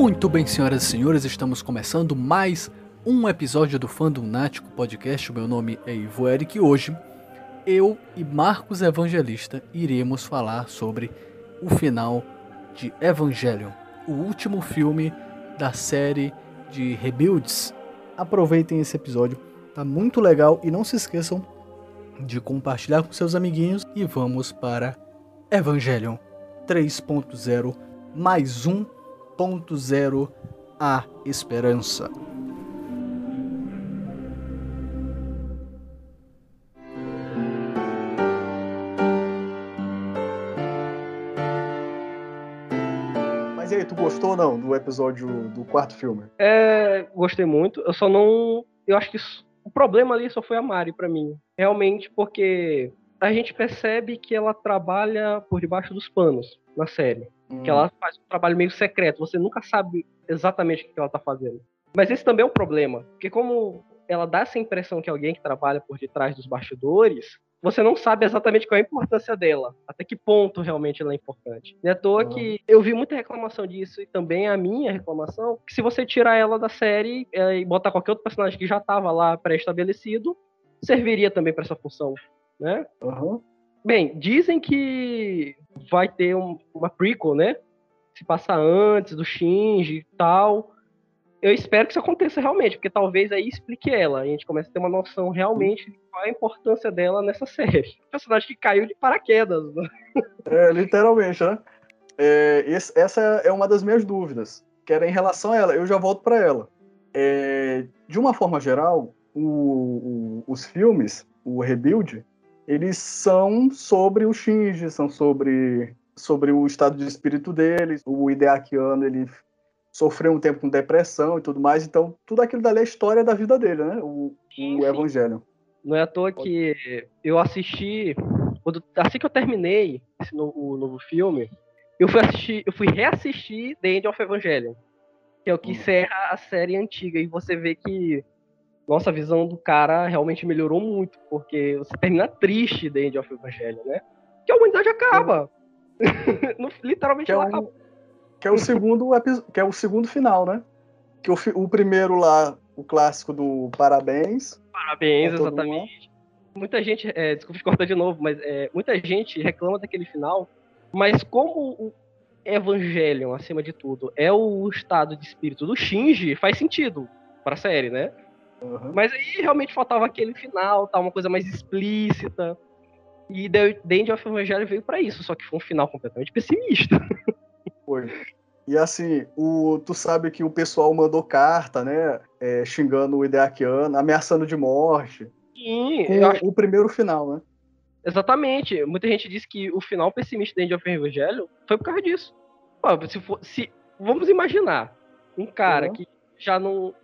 Muito bem, senhoras e senhores, estamos começando mais um episódio do Fandom Nático Podcast. Meu nome é Ivo Eric e hoje eu e Marcos Evangelista iremos falar sobre o final de Evangelion, o último filme da série de Rebuilds. Aproveitem esse episódio, tá muito legal e não se esqueçam de compartilhar com seus amiguinhos e vamos para Evangelion 3.0 mais 1.0 a esperança. Mas e aí, tu gostou ou não do episódio do quarto filme? É, gostei muito. Eu só não. Eu acho que isso- o problema ali só foi a Mari pra mim. Realmente, porque a gente percebe que ela trabalha por debaixo dos panos na série. Hum. Que ela faz um trabalho meio secreto. Você nunca sabe exatamente o que ela tá fazendo. Mas esse também é um problema. Porque como ela dá essa impressão que é alguém que trabalha por detrás dos bastidores, você não sabe exatamente qual é a importância dela, até que ponto realmente ela é importante. Não é à toa Uhum. que eu vi muita reclamação disso, e também a minha reclamação, que se você tirar ela da série é, e botar qualquer outro personagem que já estava lá pré-estabelecido, serviria também para essa função, né? Aham. Bem, dizem que vai ter um- uma prequel, né? Se passa antes do Shinji e tal. Eu espero que isso aconteça realmente, porque talvez aí explique ela. A gente comece a ter uma noção realmente de qual é a importância dela nessa série. Personagem que caiu de paraquedas. né? É, literalmente, né? É, esse- essa é uma das minhas dúvidas, que era em relação a ela. Eu já volto para ela. É, de uma forma geral, o- o- os filmes, o Rebuild, eles são sobre o Shinji, são sobre, sobre o estado de espírito dele. O Hideakiano, ele sofreu um tempo com depressão e tudo mais, então tudo aquilo dali é a história da vida dele, né? O, Sim, o sim. Evangelho. Não é à toa que eu assisti. quando- assim que eu terminei esse novo, o novo filme, eu fui assistir, eu fui reassistir The End of Evangelion. Que é o que Hum. encerra a série antiga. E você vê que. Nossa, a visão do cara realmente melhorou muito. Porque você termina triste The End of Evangelion, né? Que a humanidade acaba. No- Literalmente Que é ela um- acaba. Que é o segundo que é o segundo final, né? Que o, o primeiro lá, o clássico do Parabéns. Parabéns, todo exatamente. Muita gente, é, desculpa te cortar de novo, mas é, muita gente reclama daquele final, mas como o Evangelion, acima de tudo, é o estado de espírito do Shinji, faz sentido pra série, né? Aham. Mas aí realmente faltava aquele final, tá, uma coisa mais explícita. E The The End of Evangelion veio pra isso, só que foi um final completamente pessimista. Foi. E assim, o, tu sabe que o pessoal mandou carta, né? é, xingando o Hideakiano, ameaçando de morte. Sim, Com acho o primeiro final, né? Exatamente. Muita gente disse que o final pessimista de End of Evangelho foi por causa disso. Pô, se for, se, vamos imaginar um cara Uhum. que já não,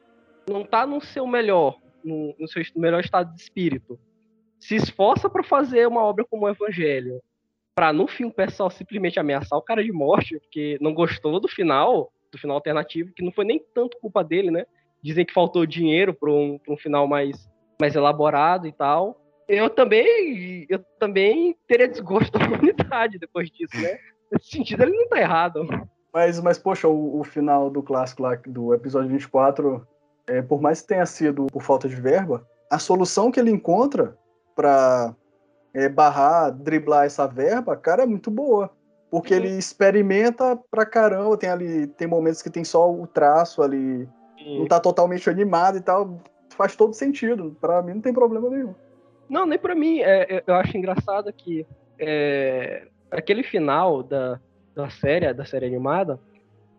não tá no seu melhor, no, no seu melhor estado de espírito, se esforça pra fazer uma obra como o Evangelho, pra no fim o pessoal simplesmente ameaçar o cara de morte, porque não gostou do final, do final alternativo, que não foi nem tanto culpa dele, né? Dizem que faltou dinheiro pra um, pra um final mais, mais elaborado e tal eu também, eu também teria desgosto da humanidade depois disso, né? Nesse sentido, ele não tá errado. Mas, mas poxa, o, o final do clássico lá, do episódio 24, é, por mais que tenha sido por falta de verba, a solução que ele encontra pra é, barrar, driblar essa verba, cara, é muito boa. Porque Sim. ele experimenta pra caramba, tem ali, tem momentos que tem só o traço ali, não tá totalmente animado e tal, faz todo sentido. Pra mim não tem problema nenhum. Não, nem pra mim. É, eu- eu acho engraçado que é, aquele final da, da série, da série animada,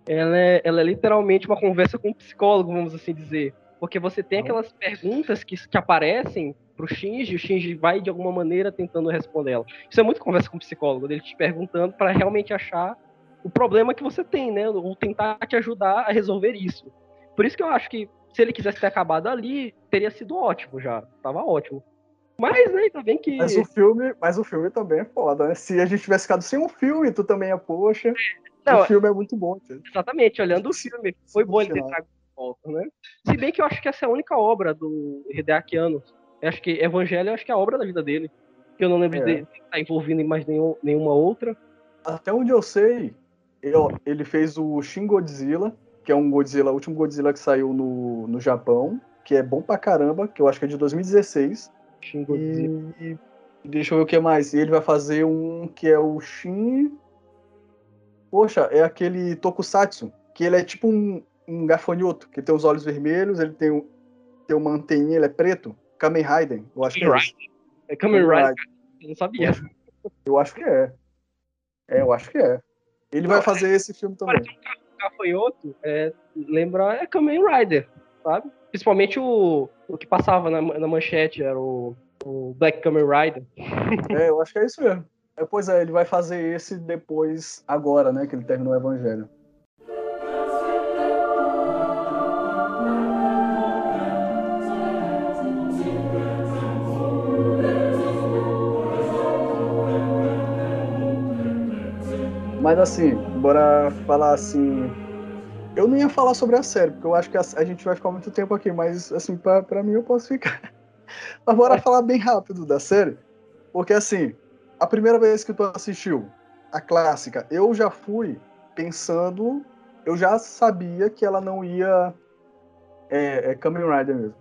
ela é, ela é literalmente uma conversa com um psicólogo, vamos assim dizer. Porque você tem Uhum. aquelas perguntas que, que aparecem pro Shinji, o Shinji vai de alguma maneira tentando responder ela. Isso é muito conversa com o psicólogo, dele te perguntando pra realmente achar o problema que você tem, né? Ou tentar te ajudar a resolver isso. Por isso que eu acho que se ele quisesse ter acabado ali, teria sido ótimo já. Tava ótimo. Mas, né, ainda bem que. Mas o filme, mas o filme também é foda, né? Se a gente tivesse ficado sem um filme, tu também é, poxa. Não, o filme é muito bom, cara. Exatamente, olhando o filme, foi bom ele ter trago de volta, né? Se bem que eu acho que essa é a única obra do Hideaki Anno. Eu acho que Evangelho acho que é a obra da vida dele. Que eu não lembro É. de estar envolvido em mais nenhum, nenhuma outra. Até onde eu sei, eu- ele fez o Shin Godzilla, que é um Godzilla, o último Godzilla que saiu no, no Japão, que é bom pra caramba, que eu acho que é de 2016. Shin Godzilla. E, e deixa eu ver o que mais. E ele vai fazer um que é o Shin. Poxa, é aquele Tokusatsu, que ele é tipo um, um gafanhoto, que tem os olhos vermelhos, ele tem, o- tem uma anteninha, ele é preto. Kamen Rider, eu acho que é Kamen. É Kamen Kamen Rider. Eu não sabia. Eu acho que é. É, eu acho que é. Ele vai Não, fazer esse filme também. Gafanhoto, é, lembra, é Kamen Rider, sabe? Principalmente o, o que passava na, na manchete, era o, o Black Kamen Rider. É, eu acho que é isso mesmo. É, pois é, ele vai fazer esse depois, agora, né, que ele terminou o Evangelho. Mas assim, bora falar assim. Eu não ia falar sobre a série, porque eu acho que a, a gente vai ficar muito tempo aqui, mas assim, pra, pra mim eu posso ficar. Mas bora falar bem rápido da série. Porque assim, a primeira vez que tu assistiu a clássica, eu já fui pensando, eu já sabia que ela não ia. É, é Kamen Rider mesmo.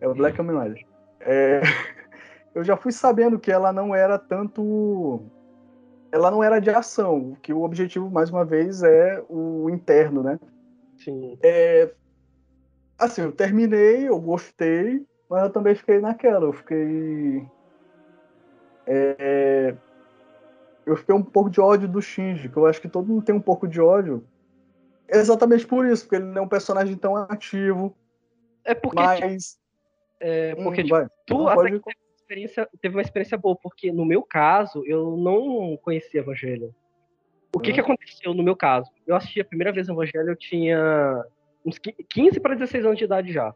É o Black Kamen Rider. É, eu já fui sabendo que ela não era tanto. Ela não era de ação, que o objetivo, mais uma vez, é o interno, né? Sim. É, assim, eu terminei, eu gostei, mas eu também fiquei naquela. Eu fiquei. é, eu fiquei um pouco de ódio do Shinji, que eu acho que todo mundo tem um pouco de ódio. Exatamente por isso, porque ele não é um personagem tão ativo, É porque, mas. é, porque Hum, tipo, tu Não, até pode- que experiência, teve uma experiência boa, porque no meu caso, eu não conhecia Evangelho. O que, Hum. que aconteceu no meu caso? Eu assisti a primeira vez Evangelho, eu tinha uns qui- 15 para 16 anos de idade já.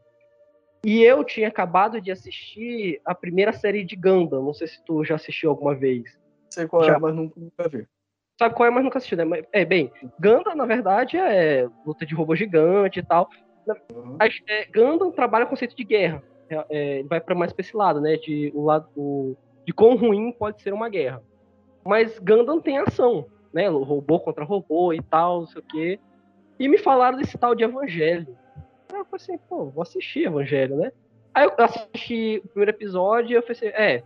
E eu tinha acabado de assistir a primeira série de Gundam. Não sei se tu já assistiu alguma vez. sei qual é, Já. mas nunca, nunca vi. Sabe qual é, mas nunca assistiu, né? É, bem, Gundam, na verdade, é luta de robô gigante e tal. Uhum. É, Gundam trabalha o conceito de guerra. É, é, ele vai para mais pra esse lado, né? De, o lado, o- de quão ruim pode ser uma guerra. Mas Gundam tem ação, né? Robô contra robô e tal, não sei o quê. E me falaram desse tal de Evangelho. Aí eu falei assim, pô, vou assistir Evangelho, né? Aí eu assisti o primeiro episódio e eu falei assim, é.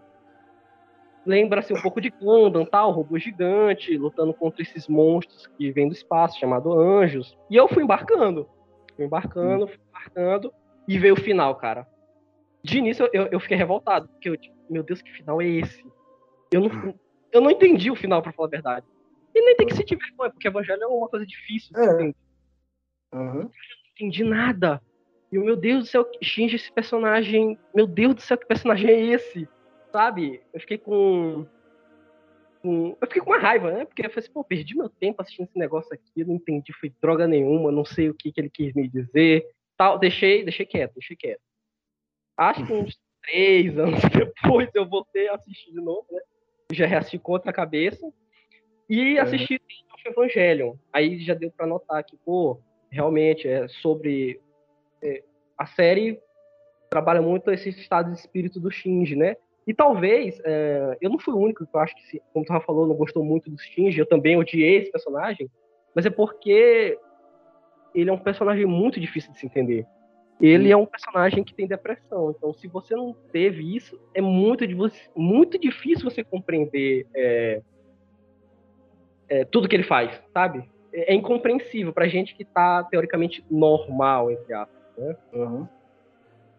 Lembra-se um pouco de Gundam, tal, robô gigante, lutando contra esses monstros que vêm do espaço, chamado anjos. E eu fui embarcando. Fui embarcando, fui embarcando. E veio o final, cara. De início eu, eu fiquei revoltado, porque eu, tipo, meu Deus, que final é esse? Eu não, eu não entendi o final, pra falar a verdade. E nem tem que se tiver vergonha, porque Evangelho é uma coisa difícil É. Uhum. não entendi nada. E o meu Deus do céu, Shinji, esse personagem. Meu Deus do céu, que personagem é esse? Sabe? Eu fiquei com. com- eu fiquei com uma raiva, né? Porque eu falei assim, pô, perdi meu tempo assistindo esse negócio aqui, não entendi, foi droga nenhuma, não sei o que, que ele quis me dizer. Tal, deixei, deixei quieto, deixei quieto. Acho que uns três anos depois eu voltei a assistir de novo, né? Já reassisti com outra cabeça. E assisti o Evangelion. Aí já deu pra notar que, pô, realmente é sobre é, a série trabalha muito esse estado de espírito do Shinji, né? E talvez é, eu não fui o único que eu acho que, como tu já falou, não gostou muito do Shinji. Eu também odiei esse personagem, mas é porque ele é um personagem muito difícil de se entender. Ele é um personagem que tem depressão. Então, se você não teve isso, é muito, muito difícil você compreender é, é, tudo que ele faz, sabe? É, é incompreensível pra gente que tá teoricamente normal, entre aspas. Uhum.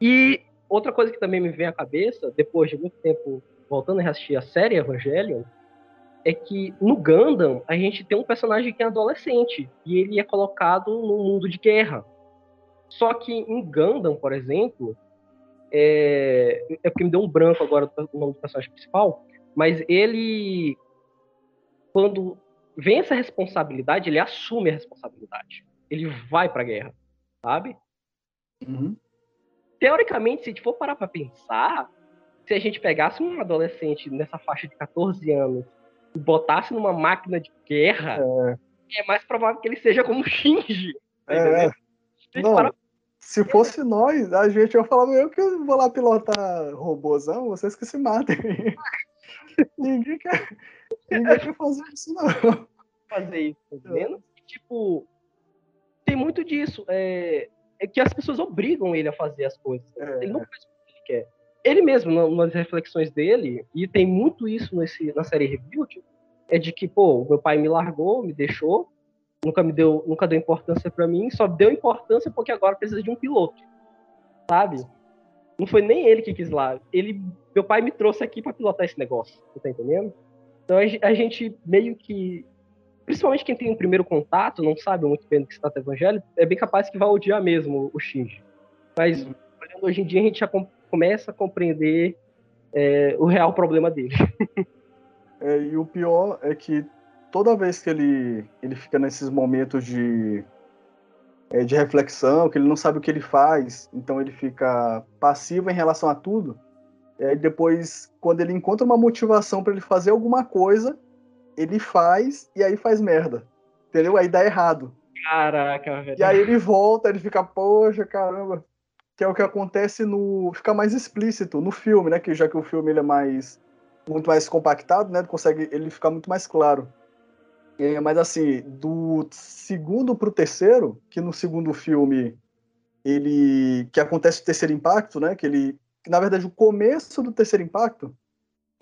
E outra coisa que também me vem à cabeça, depois de muito tempo voltando a assistir a série Evangelion, é que no Gundam a gente tem um personagem que é adolescente e ele é colocado num mundo de guerra. Só que em Gundam, por exemplo, é, é porque me deu um branco agora do nome do personagem principal, mas ele, quando vem essa responsabilidade, ele assume a responsabilidade. Ele vai pra guerra, sabe? Uhum. teoricamente, se a gente for parar pra pensar, se a gente pegasse um adolescente nessa faixa de 14 anos e botasse numa máquina de guerra, é, mais provável que ele seja como Shinji. tá É, entendendo? Não, parar- se fosse nós, a gente, eu falava, eu que vou lá pilotar robôzão, vocês que se matem. ninguém quer, ninguém quer fazer isso, não. Fazer isso, tá entendendo? E, tipo, tem muito disso. É, é que as pessoas obrigam ele a fazer as coisas. É. Ele não faz o que ele quer. Ele mesmo, na- nas reflexões dele, e tem muito isso nesse, na série Rebuild, é de que, pô, meu pai me largou, me deixou, nunca me deu, nunca deu importância pra mim, só deu importância porque agora precisa de um piloto. Sabe? Não foi nem ele que quis lá. Ele, meu pai me trouxe aqui pra pilotar esse negócio. Você tá entendendo? Então a ge- a gente meio que principalmente quem tem um primeiro contato, não sabe muito bem do que se trata evangelho, é bem capaz que vai odiar mesmo o Shinji. Mas olhando hoje em dia a gente já com- começa a compreender é, o real problema dele. É, e o pior é que toda vez que ele, ele fica nesses momentos de, é, de reflexão, que ele não sabe o que ele faz, então ele fica passivo em relação a tudo, depois, quando ele encontra uma motivação para ele fazer alguma coisa, ele faz e aí faz merda. Entendeu? Aí dá errado. Caraca, velho. E aí ele volta, ele fica, poxa, caramba. Que é o que acontece no. Fica mais explícito no filme, né? Que já que o filme ele é mais. muito mais compactado, né? Consegue. Ele fica muito mais claro. É, mas assim, do segundo pro terceiro, que no segundo filme ele. que acontece o terceiro impacto, né? Que ele. Que, na verdade, o começo do terceiro impacto,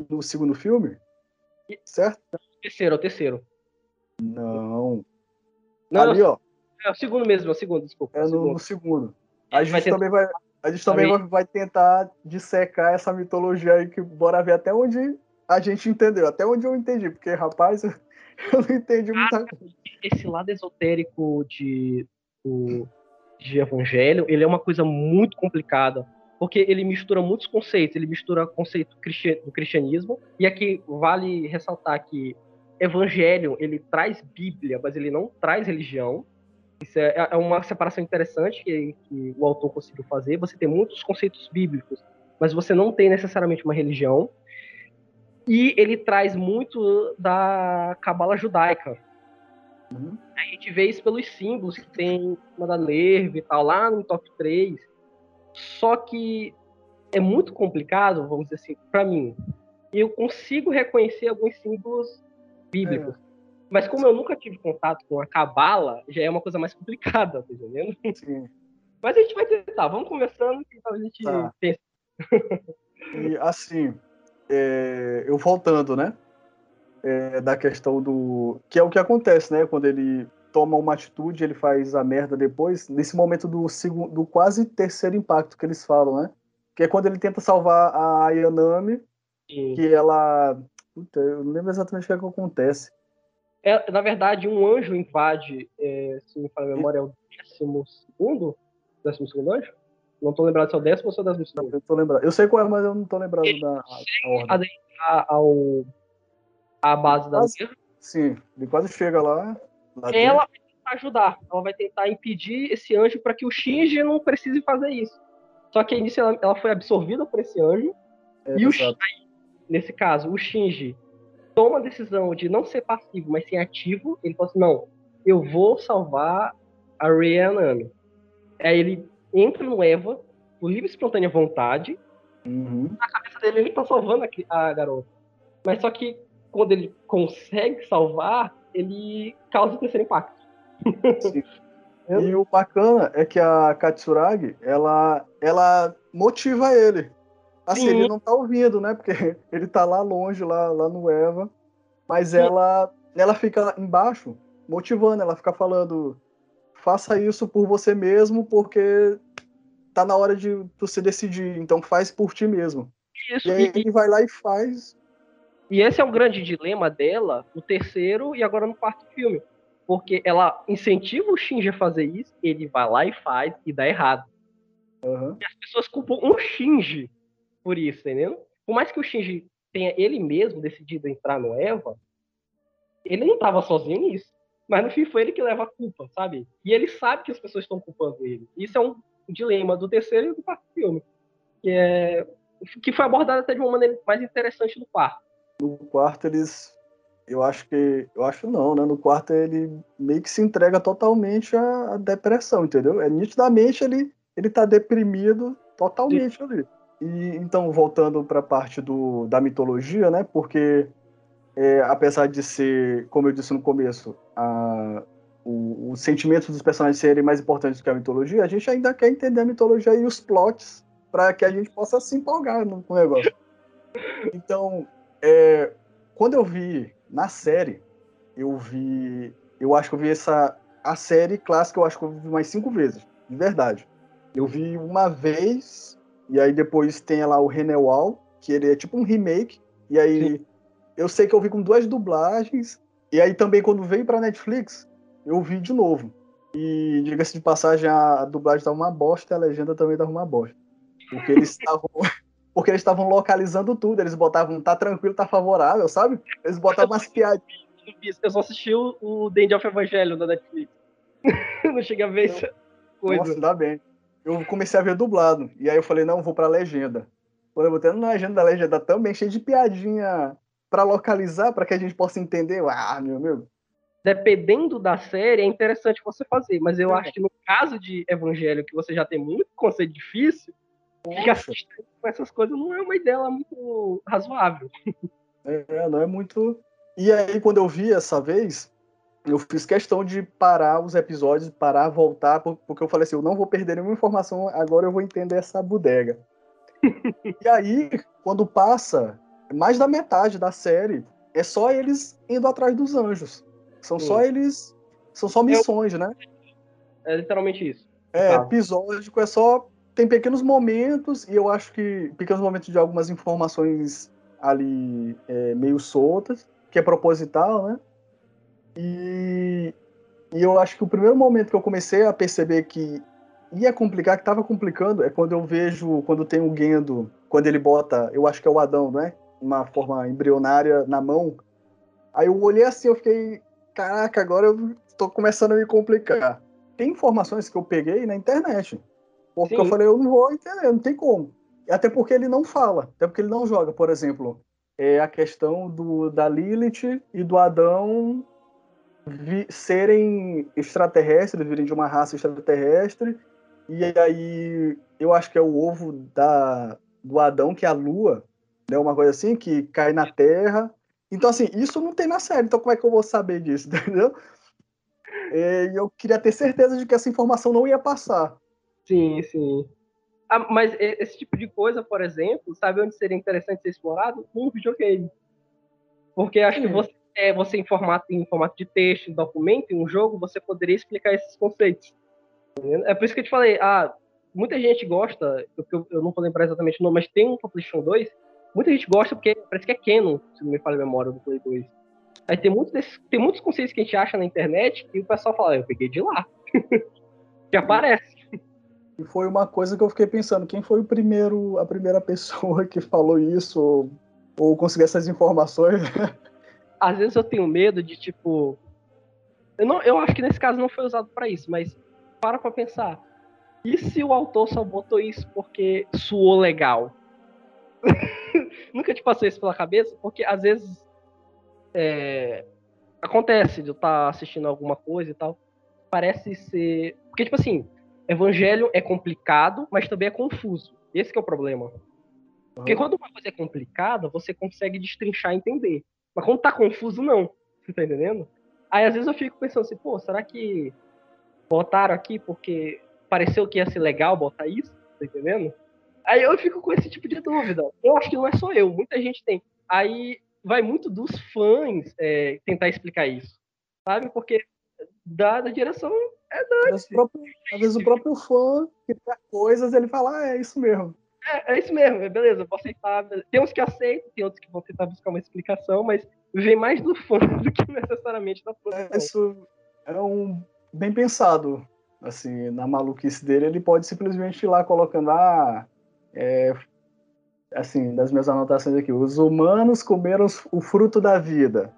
no segundo filme. Certo? O terceiro, é o terceiro. Não. Não, Ali, ó. é o segundo mesmo, é o segundo, desculpa. é É no, segundo. no segundo. A Vai gente ter- também vai, a gente também vai, vai tentar dissecar essa mitologia aí, que bora ver até onde a gente entendeu, até onde eu entendi, porque, rapaz, eu não entendi muita coisa. Esse lado esotérico de, o- de evangelho, ele é uma coisa muito complicada, porque ele mistura muitos conceitos, ele mistura conceito do cristianismo, e aqui vale ressaltar que evangelho, ele traz Bíblia, mas ele não traz religião, isso é, é uma separação interessante que, que o autor conseguiu fazer. Você tem muitos conceitos bíblicos, mas você não tem necessariamente uma religião. E ele traz muito da cabala judaica. Uhum. A gente vê isso pelos símbolos que tem uma da Nerve e tal, lá no top 3. Só que é muito complicado, vamos dizer assim, para mim. Eu consigo reconhecer alguns símbolos bíblicos. Mas como eu nunca tive contato com a cabala, já é uma coisa mais complicada, tá entendendo? Sim. Mas a gente vai tentar, vamos conversando e talvez a gente Tá. pense. E assim, é, eu voltando, né? é, da questão do. Que é o que acontece, né? Quando ele toma uma atitude, ele faz a merda depois, nesse momento do, segundo, do quase terceiro impacto que eles falam, né? Que é quando ele tenta salvar a Ayanami, E, que ela. Puta, eu não lembro exatamente o que, é que acontece. é, na verdade, um anjo invade, é, se me falha a memória, é o décimo segundo? Décimo segundo anjo? Não tô lembrado se é o décimo ou se é o décimo segundo. Eu tô lembrado. Eu sei qual é, mas eu não tô lembrado Ele da a- a ordem. adentrar ao a base da Sim, ele quase chega lá. lá dentro. ela vai tentar ajudar. Ela vai tentar impedir esse anjo para que o Shinji não precise fazer isso. Só que nisso ela, ela foi absorvida por esse anjo. É, e o exato. nesse caso, o Shinji toma a decisão de não ser passivo, mas ser ativo. Ele fala assim: não, eu vou salvar a Rei e a Nami. Aí ele entra no Eva, por livre e espontânea vontade. Uhum. Na cabeça dele, ele tá salvando a, a garota. Mas só que quando ele consegue salvar, ele causa o terceiro impacto. Sim. E o bacana é que a Katsuragi, ela, ela motiva ele. Assim, Sim. ele não tá ouvindo, né? Porque ele tá lá longe, lá, lá no Eva. Mas Sim. ela, ela fica embaixo, motivando, ela fica falando: faça isso por você mesmo, porque tá na hora de você decidir. Então faz por ti mesmo. Isso, E aí e, ele vai lá e faz. e esse é o grande dilema dela, no terceiro e agora no quarto filme. Porque ela incentiva o Shinji a fazer isso, ele vai lá e faz e dá errado. Aham. as pessoas culpam o Shinji por isso, entendeu? Por mais que o Shinji tenha ele mesmo decidido entrar no Eva, ele não estava sozinho nisso. Mas no fim foi ele que leva a culpa, sabe? E ele sabe que as pessoas estão culpando ele. Isso é um dilema do terceiro e do quarto filme. Que, é, que foi abordado até de uma maneira mais interessante no quarto. No quarto eles. Eu acho que. Eu acho não, né? No quarto ele meio que se entrega totalmente à, à depressão, entendeu? É nitidamente ele, ele tá deprimido totalmente ali. E então, voltando para a parte do, da mitologia, né? Porque é, apesar de ser, como eu disse no começo, a, o, os sentimentos dos personagens serem mais importantes do que a mitologia, a gente ainda quer entender a mitologia e os plots para que a gente possa se empolgar no, no negócio. Então, é, quando eu vi na série, eu vi, eu acho que eu vi essa a série clássica, eu acho que eu vi mais cinco vezes, de verdade. Eu vi uma vez e aí depois tem lá o Renewal, que ele é tipo um remake, e aí Sim. eu sei que eu vi com duas dublagens, e aí também quando veio pra Netflix, eu vi de novo. E diga-se de passagem, a dublagem tava uma bosta e a legenda também tava uma bosta. Porque eles estavam. porque eles estavam localizando tudo, eles botavam tá tranquilo, tá favorável, sabe? Eles botavam umas piadinhas. Eu só assisti o, o The End of Evangelho da Netflix. não cheguei a ver essa coisa. Nossa, ainda bem eu comecei a ver dublado. E aí eu falei, não, vou pra legenda. Quando eu botei na legenda da legenda também, cheio de piadinha para localizar, para que a gente possa entender. Ah, meu amigo. Dependendo da série, é interessante você fazer, mas eu é. acho que no caso de Evangelho, que você já tem muito conceito difícil, ficar assistindo com essas coisas não é uma ideia muito razoável. É, não é muito. E aí, quando eu vi essa vez, eu fiz questão de parar os episódios, parar, voltar, porque eu falei assim, eu não vou perder nenhuma informação, agora eu vou entender essa bodega. e aí, quando passa mais da metade da série, é só eles indo atrás dos anjos. São Sim. só eles. São só missões, né? É literalmente isso. É, tá. episódico, é só. Tem pequenos momentos, e eu acho que. Pequenos momentos de algumas informações ali é, meio soltas, que é proposital, né? E, e eu acho que o primeiro momento que eu comecei a perceber que ia complicar, que estava complicando, é quando eu vejo, quando tem o Gendo, quando ele bota, eu acho que é o Adão, né? Uma forma embrionária na mão. Aí eu olhei assim, eu fiquei, caraca, agora eu tô começando a me complicar. Tem informações que eu peguei na internet. Porque Sim. eu falei, eu não vou entender, não tem como. Até porque ele não fala, até porque ele não joga, por exemplo. É a questão do, da Lilith e do Adão vi, serem extraterrestres, virem de uma raça extraterrestre, e aí eu acho que é o ovo da, do Adão, que é a lua, né, uma coisa assim, que cai na Terra. Então, assim, isso não tem na série, então como é que eu vou saber disso, entendeu? E eu queria ter certeza de que essa informação não ia passar. Sim, sim. Ah, mas esse tipo de coisa, por exemplo, sabe onde seria interessante ser explorado? Num videogame. Porque acho sim. que você é, você em formato, em formato de texto, em documento, em um jogo, você poderia explicar esses conceitos. É por isso que eu te falei, ah, muita gente gosta, eu, eu não vou lembrar exatamente o nome, mas tem um PlayStation 2, muita gente gosta porque parece que é canon, se não me falha a memória do Play 2. Aí tem muitos, desses, tem muitos conceitos que a gente acha na internet e o pessoal fala, eu peguei de lá. que aparece. E foi uma coisa que eu fiquei pensando, quem foi o primeiro, a primeira pessoa que falou isso ou, ou conseguiu essas informações? às vezes eu tenho medo de, tipo. Eu, não, eu acho que nesse caso não foi usado para isso, mas para pra pensar. E se o autor só botou isso porque suou legal? Nunca te passou isso pela cabeça? Porque às vezes é, acontece de eu estar tá assistindo alguma coisa e tal. Parece ser. Porque, tipo assim, Evangelho é complicado, mas também é confuso. Esse é o problema. Porque quando uma coisa é complicada, você consegue destrinchar e entender. Mas quando tá confuso, não. Você tá entendendo? Aí às vezes eu fico pensando assim, pô, será que botaram aqui porque pareceu que ia ser legal botar isso? Tá entendendo? Aí eu fico com esse tipo de dúvida. Eu acho que não é só eu, muita gente tem. Aí vai muito dos fãs é, tentar explicar isso, sabe? Porque da, da direção é da. Às vezes o próprio fã que quer coisas, ele fala, ah, é isso mesmo. É, é isso mesmo, é beleza, vou aceitar. Tem uns que aceitam, tem outros que vão tentar buscar uma explicação, mas vem mais do fã do que necessariamente da produção. É, isso é um bem pensado. Assim, na maluquice dele, ele pode simplesmente ir lá colocando, ah, é, assim, das minhas anotações aqui, os humanos comeram o fruto da vida.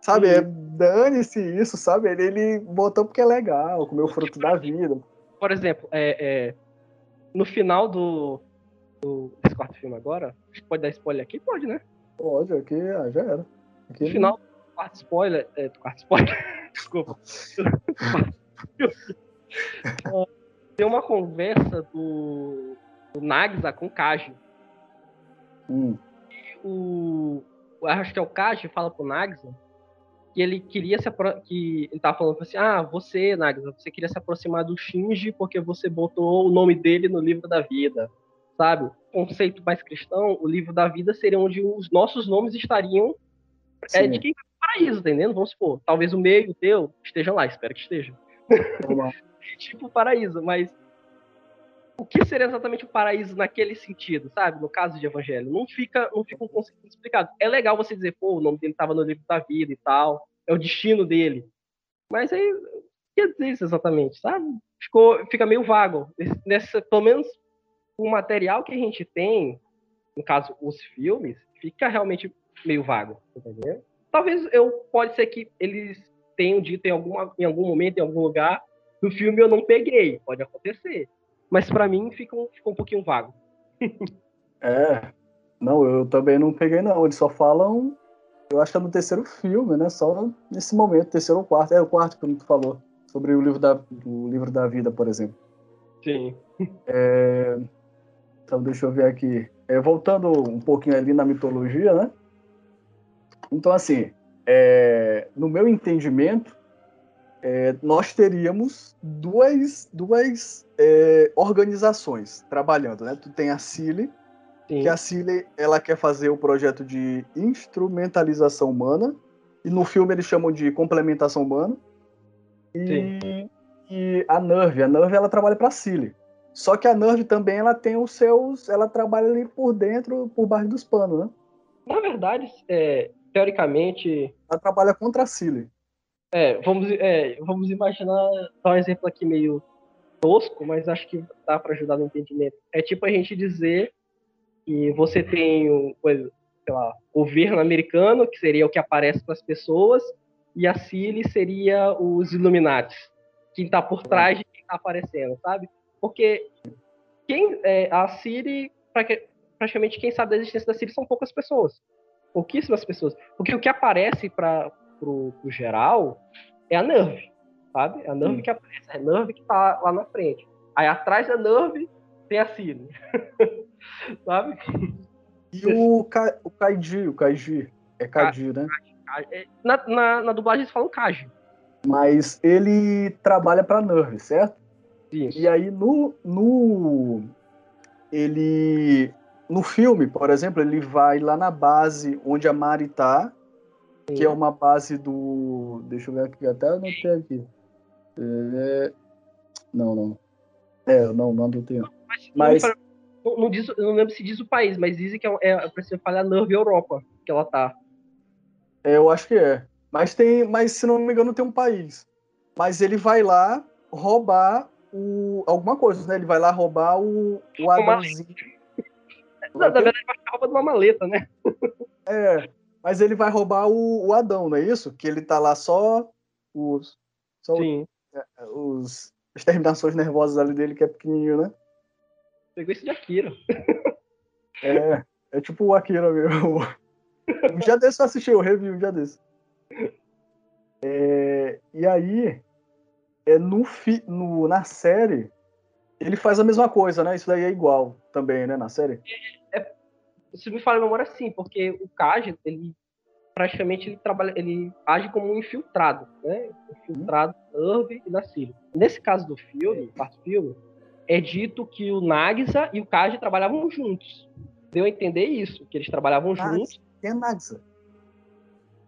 Sabe, é, dane-se isso, sabe? Ele, ele botou porque é legal, comeu o fruto da vida. Por exemplo, é, é no final do, do, desse quarto filme agora? Pode dar spoiler aqui? Pode, né? Pode, aqui ah, já era. Aqui no final do quarto spoiler. É, do quarto spoiler. Desculpa. Tem uma conversa do, do Nagisa com o Kaji. Hum. O. Acho que é o Kaji fala pro Nagisa que ele queria se apro... que ele tava falando assim: "Ah, você, Nagisa, você queria se aproximar do Shinji porque você botou o nome dele no livro da vida". Sabe? Conceito mais cristão, o livro da vida seria onde os nossos nomes estariam é, de quem vai pro paraíso, entendendo? Vamos supor, talvez o meu e o teu estejam lá, espero que estejam. tipo paraíso, mas o que seria exatamente o paraíso naquele sentido, sabe? No caso de evangelho, não fica, não fica um conceito explicado. É legal você dizer, pô, o nome dele estava no livro da vida e tal, é o destino dele. Mas aí, o que dizer isso exatamente, sabe? Ficou, fica meio vago. Nessa, pelo menos o material que a gente tem, no caso, os filmes, fica realmente meio vago, entendeu? Talvez eu pode ser que eles tenham dito em, alguma, em algum momento, em algum lugar, do filme eu não peguei, pode acontecer mas para mim fica um, fica um pouquinho vago. é, não, eu também não peguei não, eles só falam, eu acho que é no terceiro filme, né, só nesse momento, terceiro ou quarto, é o quarto que tu falou, sobre o livro da, o livro da vida, por exemplo. Sim. É, então deixa eu ver aqui, é, voltando um pouquinho ali na mitologia, né, então assim, é, no meu entendimento, é, nós teríamos duas, duas é, organizações trabalhando, né? Tu tem a CILE, que a CILE ela quer fazer o projeto de instrumentalização humana, e no filme eles chamam de complementação humana. E, e a NERV, a NERV ela trabalha para a CILE. Só que a NERV também ela tem os seus, ela trabalha ali por dentro, por baixo dos panos, né? Na verdade, é, teoricamente, ela trabalha contra a CILE. É, vamos, é, vamos imaginar, dar um exemplo aqui meio tosco, mas acho que dá para ajudar no entendimento. É tipo a gente dizer que você tem o sei lá, governo americano, que seria o que aparece para as pessoas, e a CILI seria os Illuminati, quem está por trás de quem está aparecendo, sabe? Porque quem é, a CILI, praticamente quem sabe da existência da CILI são poucas pessoas, pouquíssimas pessoas. Porque o que aparece para pro, pro geral é a Nerve, sabe? É a Nerve que aparece, é a Nerve que tá lá na frente. Aí atrás da Nerve tem a Cine. sabe? E o, Ka, o Kaiji, o Kaiji. É Kaiji, né? É, na, na, na, dublagem eles falam Kaiji. Mas ele trabalha pra Nerve, certo? Sim. E aí no, no. Ele. No filme, por exemplo, ele vai lá na base onde a Mari tá Sim. que é uma base do. Deixa eu ver aqui, até anotei aqui. É... Não, não. É, não, não anotei. Mas. mas... Não, não, diz, não lembro se diz o país, mas dizem que é, é para você falar Nerve Europa, que ela tá. É, eu acho que é. Mas tem, mas se não me engano, tem um país. Mas ele vai lá roubar o, alguma coisa, né? Ele vai lá roubar o, o Adãozinho. Na verdade, ele vai roubar de uma maleta, né? É, mas ele vai roubar o, o Adão, não é isso? Que ele tá lá só os. Só Sim. É, os, as terminações nervosas ali dele, que é pequenininho, né? Pegou esse de Akira. É, é tipo o Akira mesmo. Um dia desse eu assisti o review, um dia desse. É, e aí, é no, fi, no, na série, ele faz a mesma coisa, né? Isso daí é igual também, né? Na série. Se me fala a memória, sim, porque o Kaj, ele praticamente ele trabalha, ele age como um infiltrado, né? Infiltrado Irv e Síria. Nesse caso do filme, quarto filme, é dito que o Nagisa e o Kaj trabalhavam juntos. Deu a entender isso, que eles trabalhavam ah, juntos. Quem é Nagisa?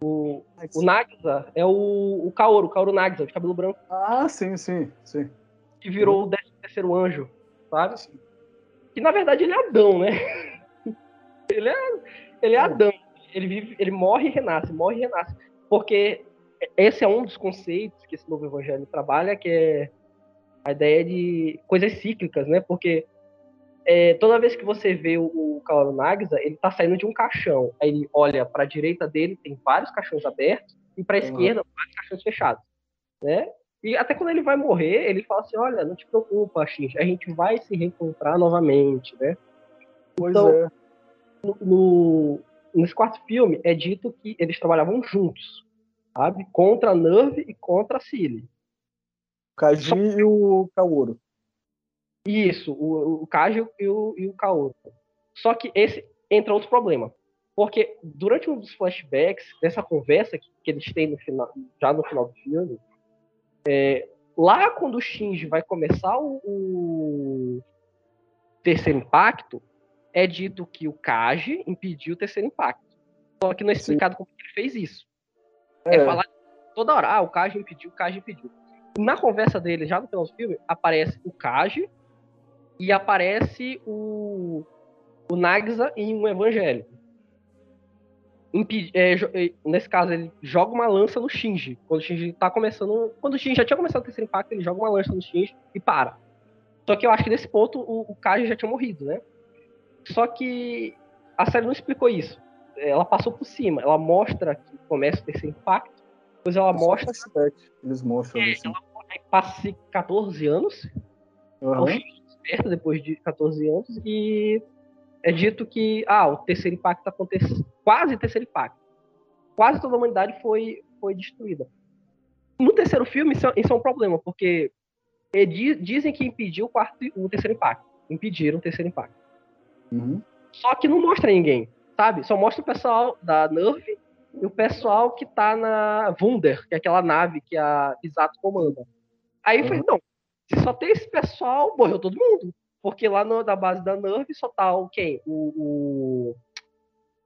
O, o Nagisa é o, o Kaoru, o Kaoru Nagisa, de cabelo branco. Ah, sim, sim, sim. Que virou o 13 terceiro anjo, sabe? Sim. Que na verdade ele é Adão, né? Ele é, ele é Adão. Ele vive, ele morre e renasce, morre e renasce. Porque esse é um dos conceitos que esse novo evangelho trabalha, que é a ideia de coisas cíclicas, né? Porque é, toda vez que você vê o, o Kaoru Nagisa, ele tá saindo de um caixão. Aí ele olha para a direita dele, tem vários caixões abertos, e para a uhum. esquerda, vários caixões fechados, né? E até quando ele vai morrer, ele fala assim: Olha, não te preocupa, X, a gente vai se reencontrar novamente, né? Pois então, é no, nesse quarto filme é dito que eles trabalhavam juntos, sabe? Contra a Nerve e contra a Cilly. O Kaji Só... e o Kaoru. Isso, o, o Kaji e o, e o Kaoru. Só que esse, entra outro problema. Porque durante um dos flashbacks, dessa conversa que, que eles têm no final, já no final do filme, é, lá quando o Shinji vai começar o, o, terceiro impacto, é dito que o Kaji impediu o terceiro impacto. Só que não é explicado Sim. como ele fez isso. É. é falar toda hora, ah, o Kaji impediu, o Kaji impediu. Na conversa dele, já no final do filme, aparece o Kaji e aparece o, o Nagisa em um evangelho é, nesse caso, ele joga uma lança no Shinji. Quando o Shinji tá começando. Quando o Shinji já tinha começado o terceiro impacto, ele joga uma lança no Shinji e para. Só que eu acho que nesse ponto o, o Kaji já tinha morrido, né? Só que a série não explicou isso. Ela passou por cima. Ela mostra que começa o terceiro impacto, depois ela é mostra. Eles mostram é, assim. Ela passa 14 anos. Uhum. Desperta depois de 14 anos e é dito que ah, o terceiro impacto aconteceu, quase terceiro impacto. Quase toda a humanidade foi, foi destruída. No terceiro filme, isso é, isso é um problema, porque dizem que impediu o, quarto, o terceiro impacto. Impediram o terceiro impacto. Uhum. Só que não mostra ninguém, sabe? Só mostra o pessoal da Nerve e o pessoal que tá na Wunder, que é aquela nave que a Pisato comanda. Aí uhum. foi, não, se só tem esse pessoal, morreu todo mundo. Porque lá no, na base da Nerve só tá o quem? O, o,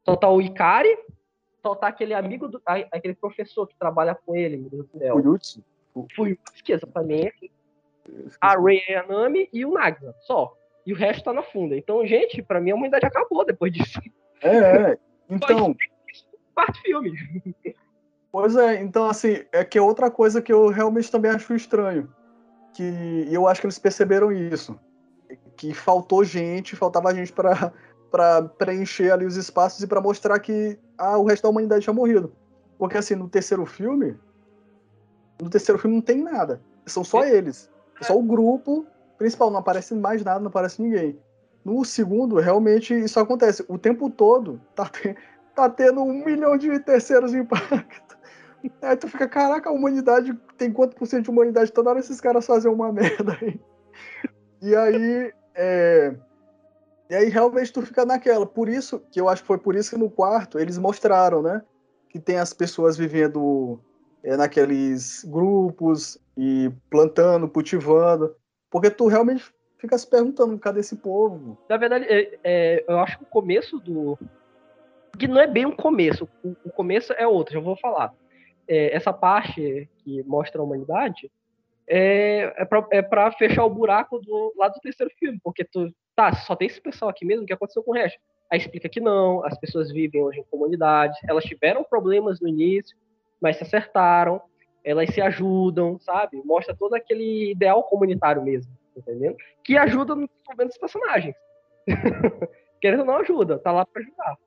só tá o Ikari, só tá aquele amigo, do, aquele professor que trabalha com ele, meu Deus do céu. Fuyutsu. Fuyutsu, exatamente. A Rei Anami e o Nagisa, só. E o resto tá na funda. Então, gente, pra mim a humanidade acabou depois disso. É, é. Então. Quarto filme. Pois é, então assim, é que é outra coisa que eu realmente também acho estranho. Que eu acho que eles perceberam isso que faltou gente, faltava gente para para preencher ali os espaços e para mostrar que ah, o resto da humanidade tinha morrido. Porque assim, no terceiro filme, no terceiro filme não tem nada. São só eles. É só o grupo principal, não aparece mais nada, não aparece ninguém. No segundo, realmente isso acontece. O tempo todo tá, te, tá tendo um milhão de terceiros impactos. Aí tu fica, caraca, a humanidade tem quanto por cento de humanidade? Toda hora esses caras fazem uma merda aí. E aí, é... e aí realmente tu fica naquela. Por isso, que eu acho que foi por isso que no quarto eles mostraram, né? Que tem as pessoas vivendo é, naqueles grupos e plantando, cultivando. Porque tu realmente fica se perguntando, cadê esse povo? Na verdade, é, é, eu acho que o começo do. Que não é bem um começo, o, o começo é outro, já vou falar. É, essa parte que mostra a humanidade é, é, pra, é fechar o buraco do lado do terceiro filme, porque tu, tá, só tem esse pessoal aqui mesmo, o que aconteceu com o resto? Aí explica que não, as pessoas vivem hoje em comunidades, elas tiveram problemas no início, mas se acertaram, elas se ajudam, sabe? Mostra todo aquele ideal comunitário mesmo, entendendo? Que ajuda no desenvolvimento dos personagens. Querendo ou não ajuda, tá lá pra ajudar.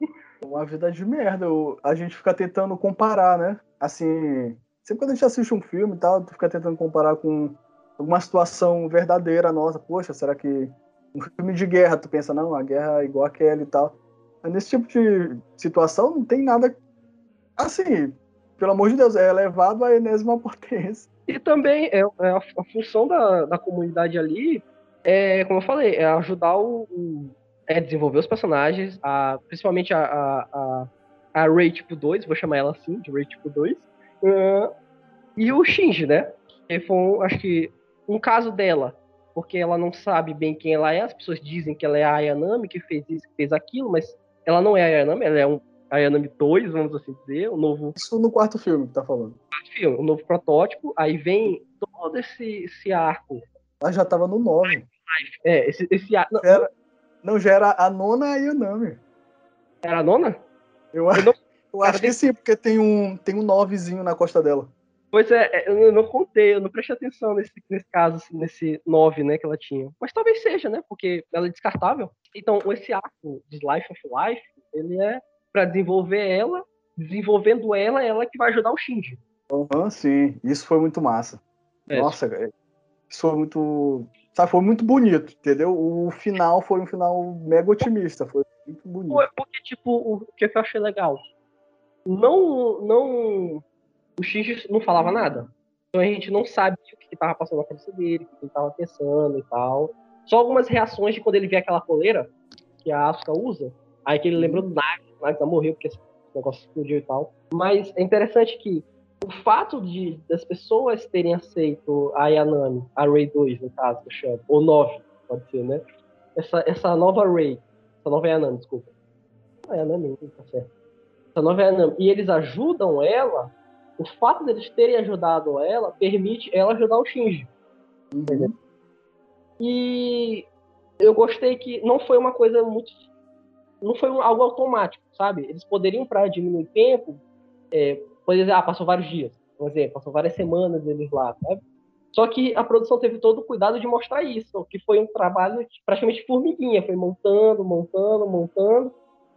Uma vida de merda, a gente fica tentando comparar, né? Assim, Sempre quando a gente assiste um filme e tal, tu fica tentando comparar com alguma situação verdadeira nossa. Poxa, será que um filme de guerra, tu pensa, não, a guerra é igual aquela e tal. Mas nesse tipo de situação não tem nada assim, pelo amor de Deus, é elevado à enésima potência. E também é, é a, a, função da, da comunidade ali, é, como eu falei, é ajudar o, o é desenvolver os personagens, a, principalmente a, a, a, a Ray tipo 2, vou chamar ela assim, de Ray tipo 2, Uh, e o Shinji, né? Que foi, acho que, um caso dela, porque ela não sabe bem quem ela é. As pessoas dizem que ela é a Ayanami, que fez isso, que fez aquilo, mas ela não é a Ayanami, ela é um Ayanami 2, vamos assim dizer, o novo... Isso no quarto filme que tá falando. Quarto filme, o novo protótipo, aí vem todo esse, esse arco. Ela já tava no 9. É, esse, esse arco... Não, era, não, já era a nona Ayanami. Era a nona? Eu, eu não eu acho que sim, porque tem um, tem um novezinho na costa dela. Pois é, é, eu não contei, eu não prestei atenção nesse, nesse caso, assim, nesse 9, né, que ela tinha. Mas talvez seja, né, porque ela é descartável. Então, esse arco de Life of Life, ele é para desenvolver ela, desenvolvendo ela, ela que vai ajudar o Shinji. Uhum, sim, isso foi muito massa. É, Nossa, isso foi muito, sabe, foi muito bonito, entendeu? O final foi um final mega otimista, foi muito bonito. Porque, tipo, o que eu achei legal? não, não, o X não falava nada. Então a gente não sabe o que estava passando na cabeça dele, o que ele estava pensando e tal. Só algumas reações de quando ele vê aquela coleira que a Asuka usa, Aí que ele lembrou do Nax, o Nax morreu porque esse negócio explodiu e tal. Mas é interessante que o fato de das pessoas terem aceito a Yanami, a Ray 2, no caso, eu chamo, ou 9, pode ser, né? Essa, essa nova Ray, essa nova Yanami, desculpa. Não Yanami, tá certo. Essa nova Yanami. E eles ajudam ela, o fato deles terem ajudado ela permite ela ajudar o Shinji. Entendeu? E eu gostei que não foi uma coisa muito. Não foi algo automático, sabe? Eles poderiam, para diminuir tempo, é, por exemplo, ah, passou vários dias, por exemplo, passou várias semanas eles lá, sabe? Só que a produção teve todo o cuidado de mostrar isso, que foi um trabalho praticamente formiguinha, foi montando, montando, montando,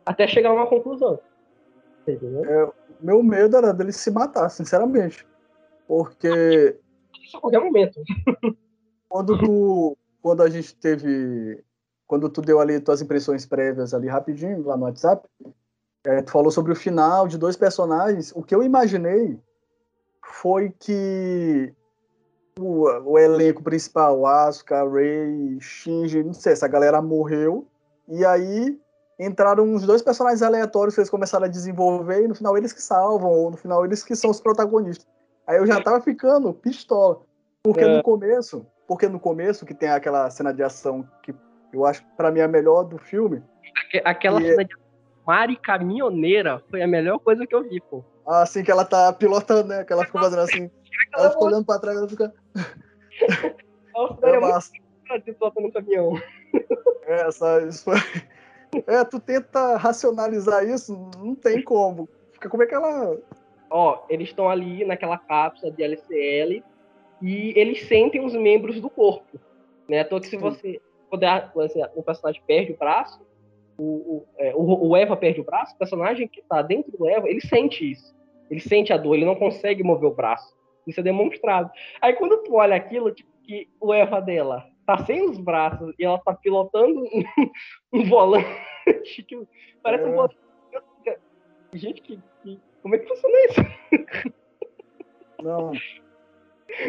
até chegar a uma conclusão. É, meu medo era dele se matar, sinceramente. Porque. Isso a qualquer momento. quando tu. Quando a gente teve. Quando tu deu ali tuas impressões prévias ali rapidinho, lá no WhatsApp, é, tu falou sobre o final de dois personagens. O que eu imaginei foi que o, o elenco principal, Asuka, Rei, Shinji, não sei, essa galera morreu. E aí entraram uns dois personagens aleatórios que eles começaram a desenvolver e no final eles que salvam, ou no final eles que são os protagonistas. Aí eu já tava ficando pistola. Porque é. no começo, porque no começo, que tem aquela cena de ação que eu acho para mim é a melhor do filme. Aquela cena de Mari caminhoneira foi a melhor coisa que eu vi, pô. Ah, assim que ela tá pilotando, né? Que ela fica fazendo assim. ela fica olhando pra trás, ela fica. Nossa, é massa. pilotando um caminhão. É, essa, isso foi... É, tu tenta racionalizar isso, não tem como. Fica como é que ela. Ó, eles estão ali naquela cápsula de LCL e eles sentem os membros do corpo. Né? Então que se você. Quando o personagem perde o braço, o, o, é, o, o, Eva perde o braço, o personagem que está dentro do Eva, ele sente isso. Ele sente a dor, ele não consegue mover o braço. Isso é demonstrado. Aí quando tu olha aquilo, tipo, que o Eva dela tá sem os braços e ela tá pilotando um, um volante que parece é. um volante. Gente, que, que, como é que funciona isso? Não.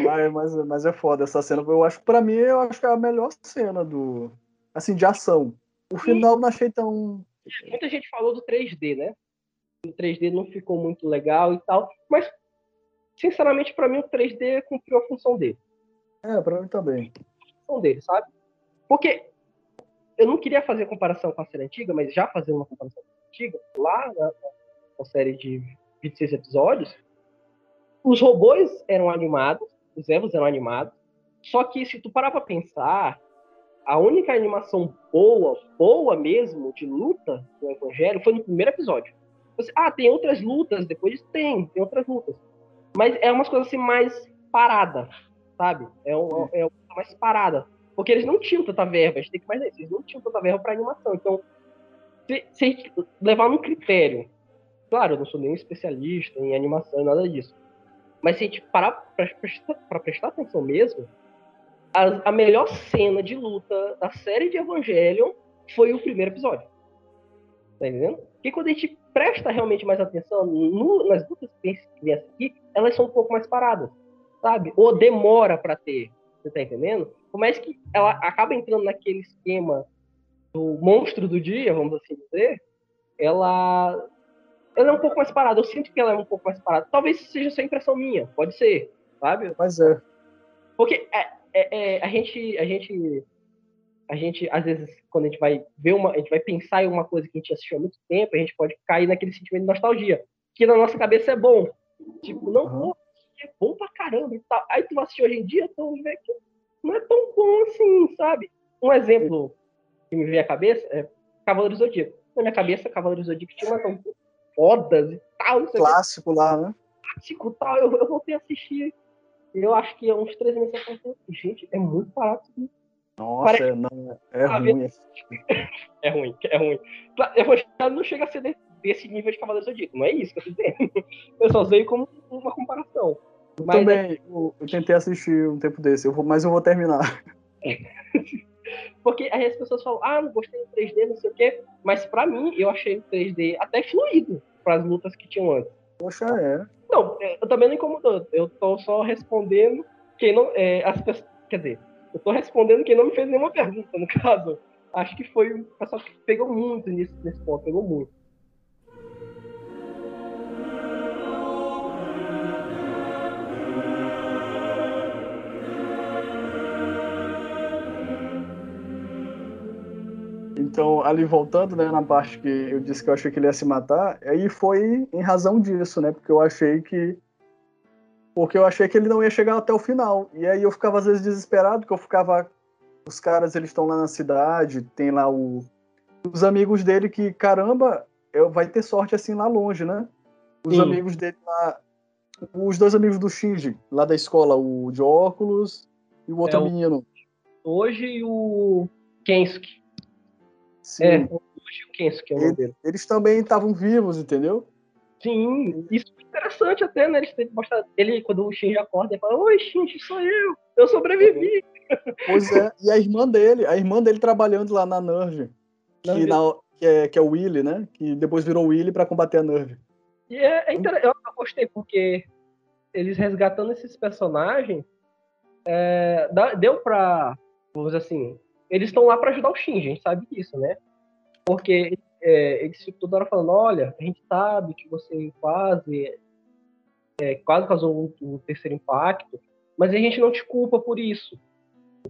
Mas, mas, mas é foda essa cena. Eu acho que pra mim, eu acho que é a melhor cena do. Assim, de ação. O final não achei tão. Muita gente falou do 3D, né? O 3D não ficou muito legal e tal. Mas, sinceramente, para mim, o 3D cumpriu a função dele. É, pra mim também. A função dele, sabe? Porque eu não queria fazer comparação com a série antiga, mas já fazendo uma comparação com a antiga, lá na, na série de 26 episódios, os robôs eram animados, os Evos eram animados, só que se tu parar pra pensar, a única animação boa, boa mesmo, de luta do Evangelho foi no primeiro episódio. Você, ah, tem outras lutas, depois tem, tem outras lutas. Mas é umas coisas assim mais parada, sabe? É, um, é uma mais parada. Porque eles não tinham tanta verba, a gente tem que imaginar isso, eles não tinham tanta verba para animação. Então, se, se levar num critério, claro, eu não sou nenhum especialista em animação, nada disso. Mas se a gente parar para prestar, prestar atenção mesmo, a, a, melhor cena de luta da série de Evangelion foi o primeiro episódio. Tá entendendo? Porque quando a gente presta realmente mais atenção no, nas lutas que vem a seguir, elas são um pouco mais paradas, sabe? Ou demora para ter. Você tá entendendo? Por mais que ela acaba entrando naquele esquema do monstro do dia, vamos assim dizer, ela ela é um pouco mais parada. Eu sinto que ela é um pouco mais parada. Talvez seja só impressão minha, pode ser, sabe? Mas é. Porque é, é, é, a gente, a gente, a gente, às vezes, quando a gente vai ver uma, a gente vai pensar em uma coisa que a gente assistiu há muito tempo, a gente pode cair naquele sentimento de nostalgia, que na nossa cabeça é bom. Tipo, não, uhum. é bom pra caramba e tal. Aí tu vai assistir hoje em dia, tu vê que não é tão bom assim, sabe? Um exemplo que me veio à cabeça é Cavaleiro Zodíaco. Na minha cabeça, Cavaleiro Zodíaco tinha uma tão fodas e tal. Clássico lá, né? Clássico tal. Eu, eu voltei a assistir eu acho que é uns três meses atrás. Gente, é muito barato. Nossa, Parece... não, é, ruim. é ruim, é ruim. Eu não chega a ser desse nível de Cavaleiro Zodíaco, não é isso que eu tô dizendo. Eu só usei como uma comparação. Eu mas, também, é... eu, eu, tentei assistir um tempo desse, eu vou, mas eu vou terminar. Porque aí as pessoas falam, ah, não gostei do 3D, não sei o quê. Mas pra mim, eu achei o 3D até fluido para as lutas que tinham antes. Poxa, é. Não, é, eu também não incomodou. Eu tô só respondendo quem não. É, as pessoas, quer dizer, eu tô respondendo quem não me fez nenhuma pergunta, no caso. Acho que foi o pessoal que pegou muito nisso, nesse ponto, pegou muito. Então, ali voltando, né, na parte que eu disse que eu achei que ele ia se matar, aí foi em razão disso, né? Porque eu achei que porque eu achei que ele não ia chegar até o final. E aí eu ficava às vezes desesperado, porque eu ficava os caras, eles estão lá na cidade, tem lá o os amigos dele que, caramba, eu, vai ter sorte assim lá longe, né? Os Sim. amigos dele lá, os dois amigos do Shinji, lá da escola, o de óculos e o outro é, menino. Hoje o Kensuke. Sim. É, o que é o nome dele. Eles também estavam vivos, entendeu? Sim, isso é interessante até, né? Eles têm mostrado. Ele, quando o Shinji acorda, ele fala: Oi, Shinji, sou eu, eu sobrevivi. Pois é, e a irmã dele, a irmã dele trabalhando lá na Nerve, que, na, que, é, que é o Willy, né? Que depois virou o Willy pra combater a Nerve. E é, é interessante, eu gostei, porque eles resgatando esses personagens, é, deu pra, vamos dizer assim, eles estão lá para ajudar o Shinji, a gente sabe disso, né? Porque é, eles ficam toda hora falando, olha, a gente sabe que você quase é, quase causou um, um, terceiro impacto, mas a gente não te culpa por isso.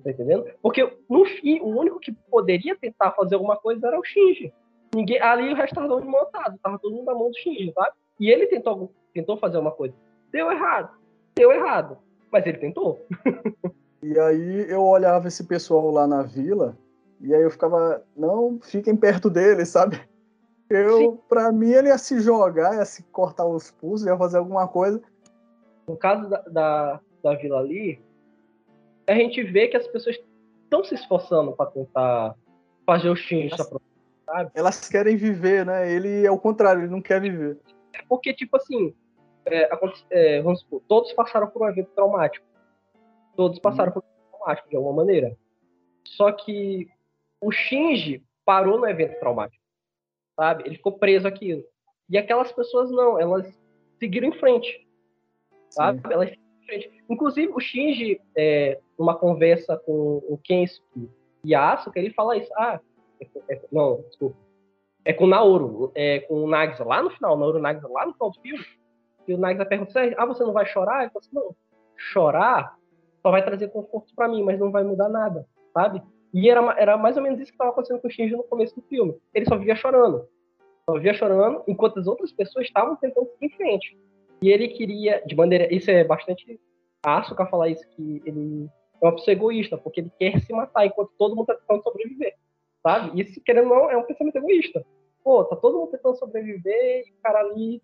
Tá entendendo? Porque no fim, o único que poderia tentar fazer alguma coisa era o Shinji. Ninguém, ali o resto estava montado, tava todo mundo na mão do Shinji, sabe? E ele tentou, tentou fazer uma coisa. Deu errado. Deu errado. Mas ele tentou. E aí eu olhava esse pessoal lá na vila e aí eu ficava, não, fiquem perto dele, sabe? Eu, para mim, ele ia se jogar, ia se cortar os pulsos, ia fazer alguma coisa. No caso da, da, da vila ali, a gente vê que as pessoas estão se esforçando para tentar fazer o Shinji elas, sabe? Elas querem viver, né? Ele é o contrário, ele não quer viver. É porque, tipo assim, é, é, vamos supor, todos passaram por um evento traumático. Todos passaram por traumático de alguma maneira. Só que o Shinji parou no evento traumático, sabe? Ele ficou preso aquilo. E aquelas pessoas não, elas seguiram em frente, sabe? Sim. Elas seguiram em frente. Inclusive, o Shinji, é, numa conversa com o Kensuke e a Asuka, ele fala isso. Ah, é, é, não, desculpa. É com o Naoru, é com o Nagisa, lá no final, Naoru Nagisa, lá no final do filme. E o Nagisa pergunta, ah, você não vai chorar? Ele fala assim, não, chorar só vai trazer conforto para mim, mas não vai mudar nada, sabe? E era, era mais ou menos isso que estava acontecendo com o Shinji no começo do filme. Ele só vivia chorando. Só vivia chorando, enquanto as outras pessoas estavam tentando seguir em frente. E ele queria, de maneira. Isso é bastante Asuka falar isso, que ele é uma pessoa egoísta, porque ele quer se matar enquanto todo mundo está tentando sobreviver. Sabe? Isso, querendo ou não, é um pensamento egoísta. Pô, tá todo mundo tentando sobreviver e o cara ali,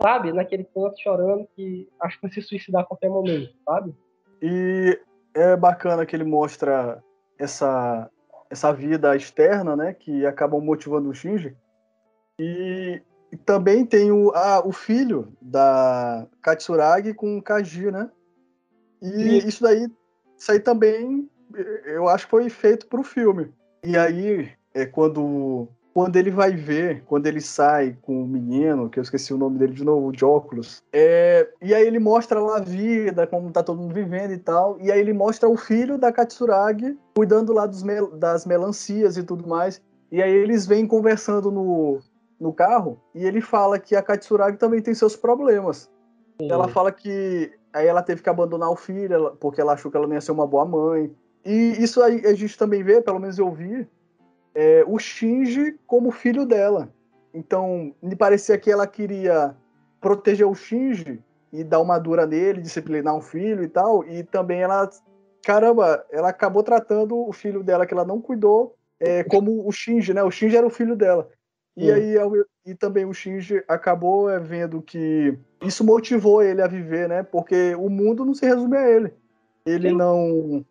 sabe, naquele canto chorando que acho que vai se suicidar a qualquer momento, sabe? E é bacana que ele mostra essa, essa vida externa, né, que acabam motivando o Shinji. E, e também tem o, a, o filho da Katsuragi com o Kaji, né? E isso daí, isso aí também eu acho que foi feito para o filme. E aí é quando quando ele vai ver, quando ele sai com o menino, que eu esqueci o nome dele de novo, de óculos, é, e aí ele mostra lá a vida, como tá todo mundo vivendo e tal, e aí ele mostra o filho da Katsuragi cuidando lá dos mel das melancias e tudo mais, e aí eles vêm conversando no, no carro, e ele fala que a Katsuragi também tem seus problemas. Sim. Ela fala que aí ela teve que abandonar o filho, porque ela achou que ela não ia ser uma boa mãe, e isso aí a gente também vê, pelo menos eu vi, é, o Shinji como filho dela. Então, me parecia que ela queria proteger o Shinji e dar uma dura nele, disciplinar o filho e tal. E também ela, caramba, ela acabou tratando o filho dela que ela não cuidou é, como o Shinji, né? O Shinji era o filho dela. E aí e também o Shinji acabou é, vendo que isso motivou ele a viver, né? Porque o mundo não se resume a ele. Ele Sim. não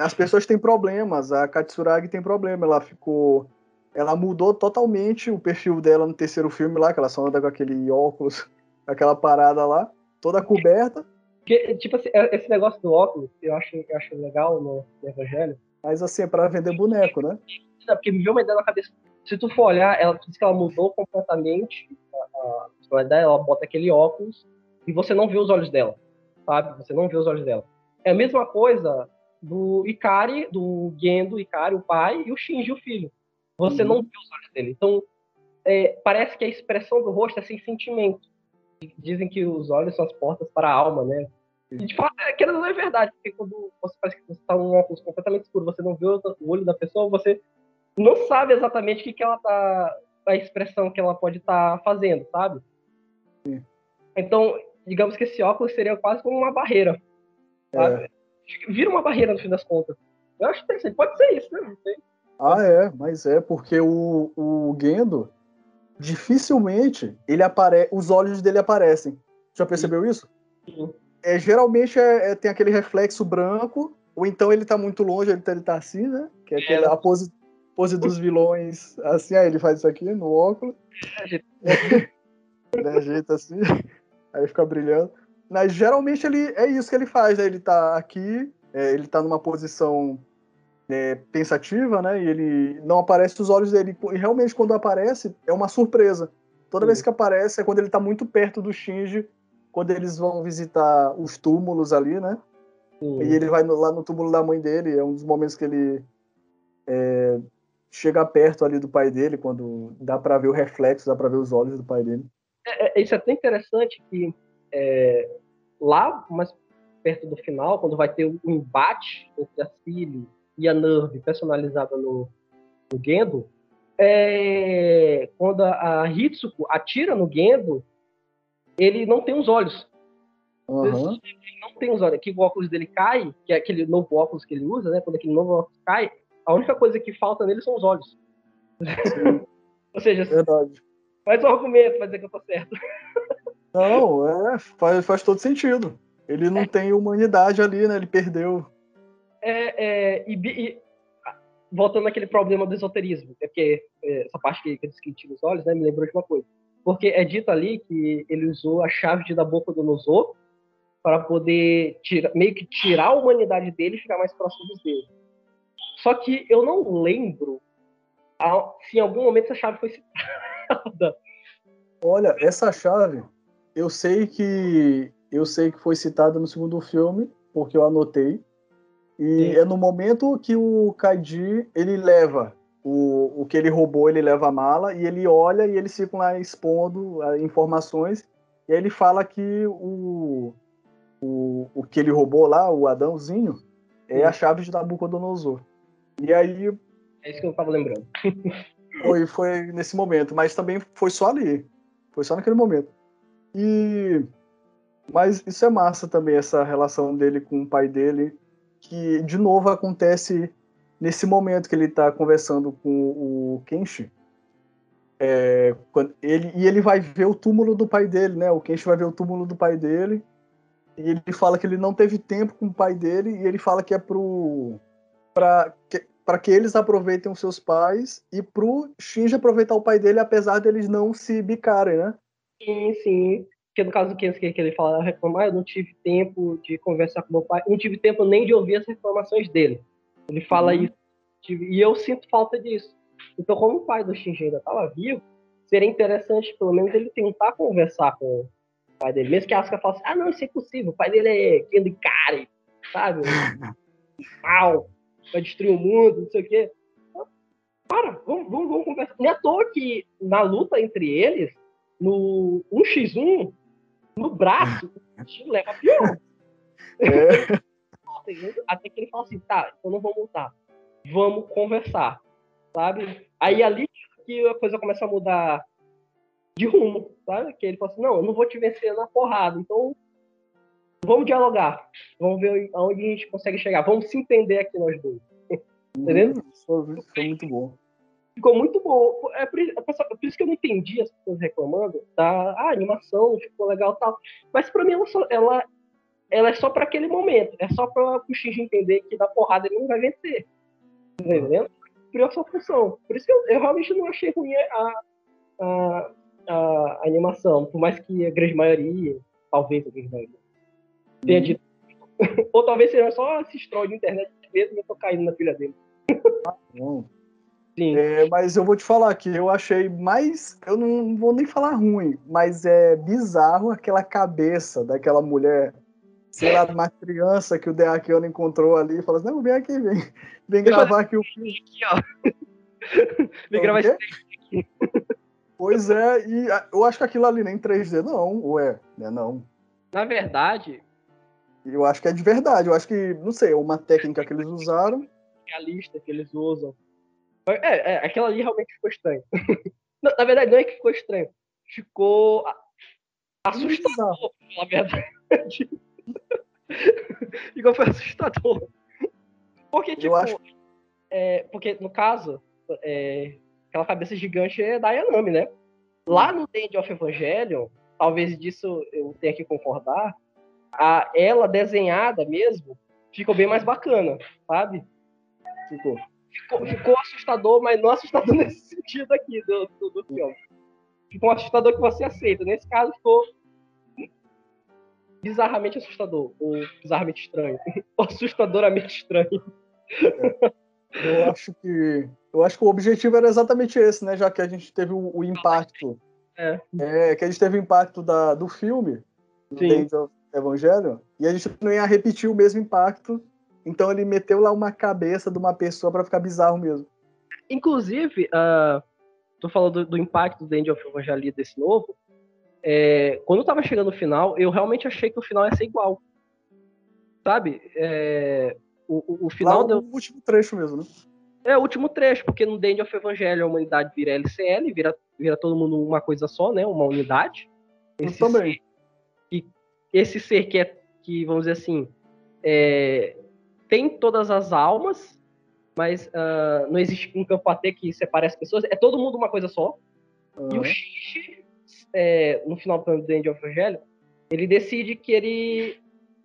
as pessoas têm problemas, a Katsuragi tem problema, ela ficou. Ela mudou totalmente o perfil dela no terceiro filme lá, que ela só anda com aquele óculos, aquela parada lá, toda coberta. Que, tipo assim, é, esse negócio do óculos, eu acho, eu acho legal no, no Evangelho. Mas assim, é pra vender boneco, né? Porque me viu uma ideia na cabeça. Se tu for olhar, ela diz que ela mudou completamente a, ideia, ela bota aquele óculos e você não vê os olhos dela, sabe? Você não vê os olhos dela. É a mesma coisa do Ikari, do Gendo, Ikari, o pai, e o Shinji, o filho. Você uhum. não vê os olhos dele. Então, é, parece que a expressão do rosto é sem sentimento. Dizem que os olhos são as portas para a alma, né? E de fato, aquilo não é verdade, porque quando você parece que você está um óculos completamente escuro, você não vê o olho da pessoa, você não sabe exatamente o que, que ela tá. a expressão que ela pode estar tá fazendo, sabe? Sim. Então, digamos que esse óculos seria quase como uma barreira. Sabe? É. Vira uma barreira no fim das contas. Eu acho interessante, pode ser isso, né? Não sei. Ah, é, mas é, porque o, o Gendo, dificilmente ele apare... os olhos dele aparecem. Já percebeu isso? Sim. É, geralmente é, é, tem aquele reflexo branco, ou então ele tá muito longe, ele tá, ele tá assim, né? Que é, é. aquela, a pose, pose dos vilões, assim, aí ele faz isso aqui no óculos. né, ajeita assim, aí fica brilhando. Mas geralmente ele é isso que ele faz, né? Ele tá aqui, é, ele tá numa posição é, pensativa, né? E ele não aparece os olhos dele. E realmente, quando aparece, é uma surpresa. Toda Sim. vez que aparece é quando ele tá muito perto do Shinji, quando eles vão visitar os túmulos ali, né? Sim. E ele vai no, lá no túmulo da mãe dele, é um dos momentos que ele é, chega perto ali do pai dele, quando dá para ver o reflexo, dá para ver os olhos do pai dele. É, é, isso é tão interessante que é, lá, mais perto do final, quando vai ter o um embate entre a Cilly e a Nerve personalizada no, no Gendo, é, quando a, a Hitsuko atira no Gendo, ele não tem os olhos. Uhum. Ele não tem os olhos. Aqui o óculos dele cai, que é aquele novo óculos que ele usa, né? Quando aquele novo óculos cai, a única coisa que falta nele são os olhos. Ou seja, Verdade. faz um argumento pra dizer que eu tô certo. Não, é, faz, faz todo sentido. Ele não é. tem humanidade ali, né? Ele perdeu. É, é e, e, voltando àquele problema do esoterismo, é porque é, essa parte que, que eu disse que tira os olhos, né, me lembrou de uma coisa. Porque é dito ali que ele usou a chave de da boca do Nosor para poder tira, meio que tirar a humanidade dele e ficar mais próximo dos deuses. Só que eu não lembro se em algum momento essa chave foi citada. Olha, essa chave eu sei que eu sei que foi citada no segundo filme, porque eu anotei. E Sim. é no momento que o Kaiji ele leva o, o que ele roubou, ele leva a mala e ele olha e eles ficam lá expondo uh, informações. E aí ele fala que o, o, o que ele roubou lá, o Adãozinho, é a chave de Nabucodonosor. E aí. É isso que eu tava lembrando. foi, foi nesse momento, mas também foi só ali. Foi só naquele momento. E mas isso é massa também essa relação dele com o pai dele, que de novo acontece nesse momento que ele está conversando com o Kenshi. É, ele, e ele vai ver o túmulo do pai dele, né? O Kenshi vai ver o túmulo do pai dele. E ele fala que ele não teve tempo com o pai dele e ele fala que é pro para que, que eles aproveitem os seus pais e pro Shinji aproveitar o pai dele apesar deles não se bicarem, né? Sim, sim. Porque no caso do Kensuke, que ele fala, reclamar, eu não tive tempo de conversar com meu pai, não tive tempo nem de ouvir as reclamações dele. Ele fala uhum. isso. E eu sinto falta disso. Então, como o pai do Shinji ainda estava vivo, seria interessante, pelo menos, ele tentar conversar com o pai dele. Mesmo que a Asuka fale assim, ah, não, isso é impossível. O pai dele é Kendikari, sabe? Mal, vai destruir o mundo, não sei o quê. Então, para, vamos, vamos, vamos conversar. Não é à toa que na luta entre eles, no 1x1, no braço, o leva pior. É. Até que ele fala assim, tá, então não vamos lutar. Vamos conversar, sabe? Aí ali que a coisa começa a mudar de rumo, sabe? Que ele fala assim, não, eu não vou te vencer na porrada, então vamos dialogar. Vamos ver aonde a gente consegue chegar. Vamos se entender aqui nós dois. Entendeu? Isso foi muito bom ficou muito bom. É por, é por, isso que eu não entendi as pessoas reclamando da ah, animação, ficou legal tal. Mas para mim ela, só, ela, ela é só para aquele momento. É só para o Shinji entender que da porrada ele não vai vencer. Tá entendendo? Por essa função. Por isso que eu, eu, realmente não achei ruim a, a, a, animação. Por mais que a grande maioria, talvez a grande maioria, tenha uhum. dito. Ou talvez seja só esse troll de internet mesmo e eu tô caindo na pilha dele. Ah, não. Sim. É, mas eu vou te falar que eu achei mais. Eu não vou nem falar ruim, mas é bizarro aquela cabeça daquela mulher sei lá, uma criança que o Deakiano encontrou ali e falou assim, não, vem aqui, vem, vem gravar aqui o filme. Aqui, ó. Vem gravar esse aqui. Pois é, e eu acho que aquilo ali nem 3D não, ou é? Né, não. Na verdade... Eu acho que é de verdade, eu acho que, não sei, é uma técnica que eles usaram. Realista que eles usam. É, é aquela ali realmente ficou estranho. na verdade, não é que ficou estranho. Ficou assustador, na verdade. Igual foi assustador. Porque, tipo, acho... é, porque no caso, é, aquela cabeça gigante é da Yanami, né? Lá no The End of Evangelion, talvez disso eu tenha que concordar, a, ela desenhada mesmo ficou bem mais bacana, sabe? Ficou. Ficou, ficou assustador, mas não assustador nesse sentido aqui do, do, do filme. Ficou um assustador que você aceita. Nesse caso, ficou bizarramente assustador, ou bizarramente estranho, ou assustadoramente estranho. É. Eu acho que eu acho que o objetivo era exatamente esse, né? Já que a gente teve o, o impacto, é. é. que a gente teve o impacto da, do filme, do Evangelho, Evangelho, e a gente não ia repetir o mesmo impacto. Então ele meteu lá uma cabeça de uma pessoa para ficar bizarro mesmo. Inclusive, uh, tô falando do, do impacto do End of Evangelia desse novo. É, quando eu tava chegando no final, eu realmente achei que o final ia ser igual. Sabe? É, o, o, final. Lá deu... o último trecho mesmo, né? É, o último trecho, porque no The End of Evangelho a humanidade vira LCL, vira, vira todo mundo uma coisa só, né? Uma unidade. Esse também. Ser, que, esse ser que é, que, vamos dizer assim, é, tem todas as almas, mas uh, não existe um campo AT que separe as pessoas. É todo mundo uma coisa só. Uhum. E o Xixi é, no final do End of Evangelho, ele decide que ele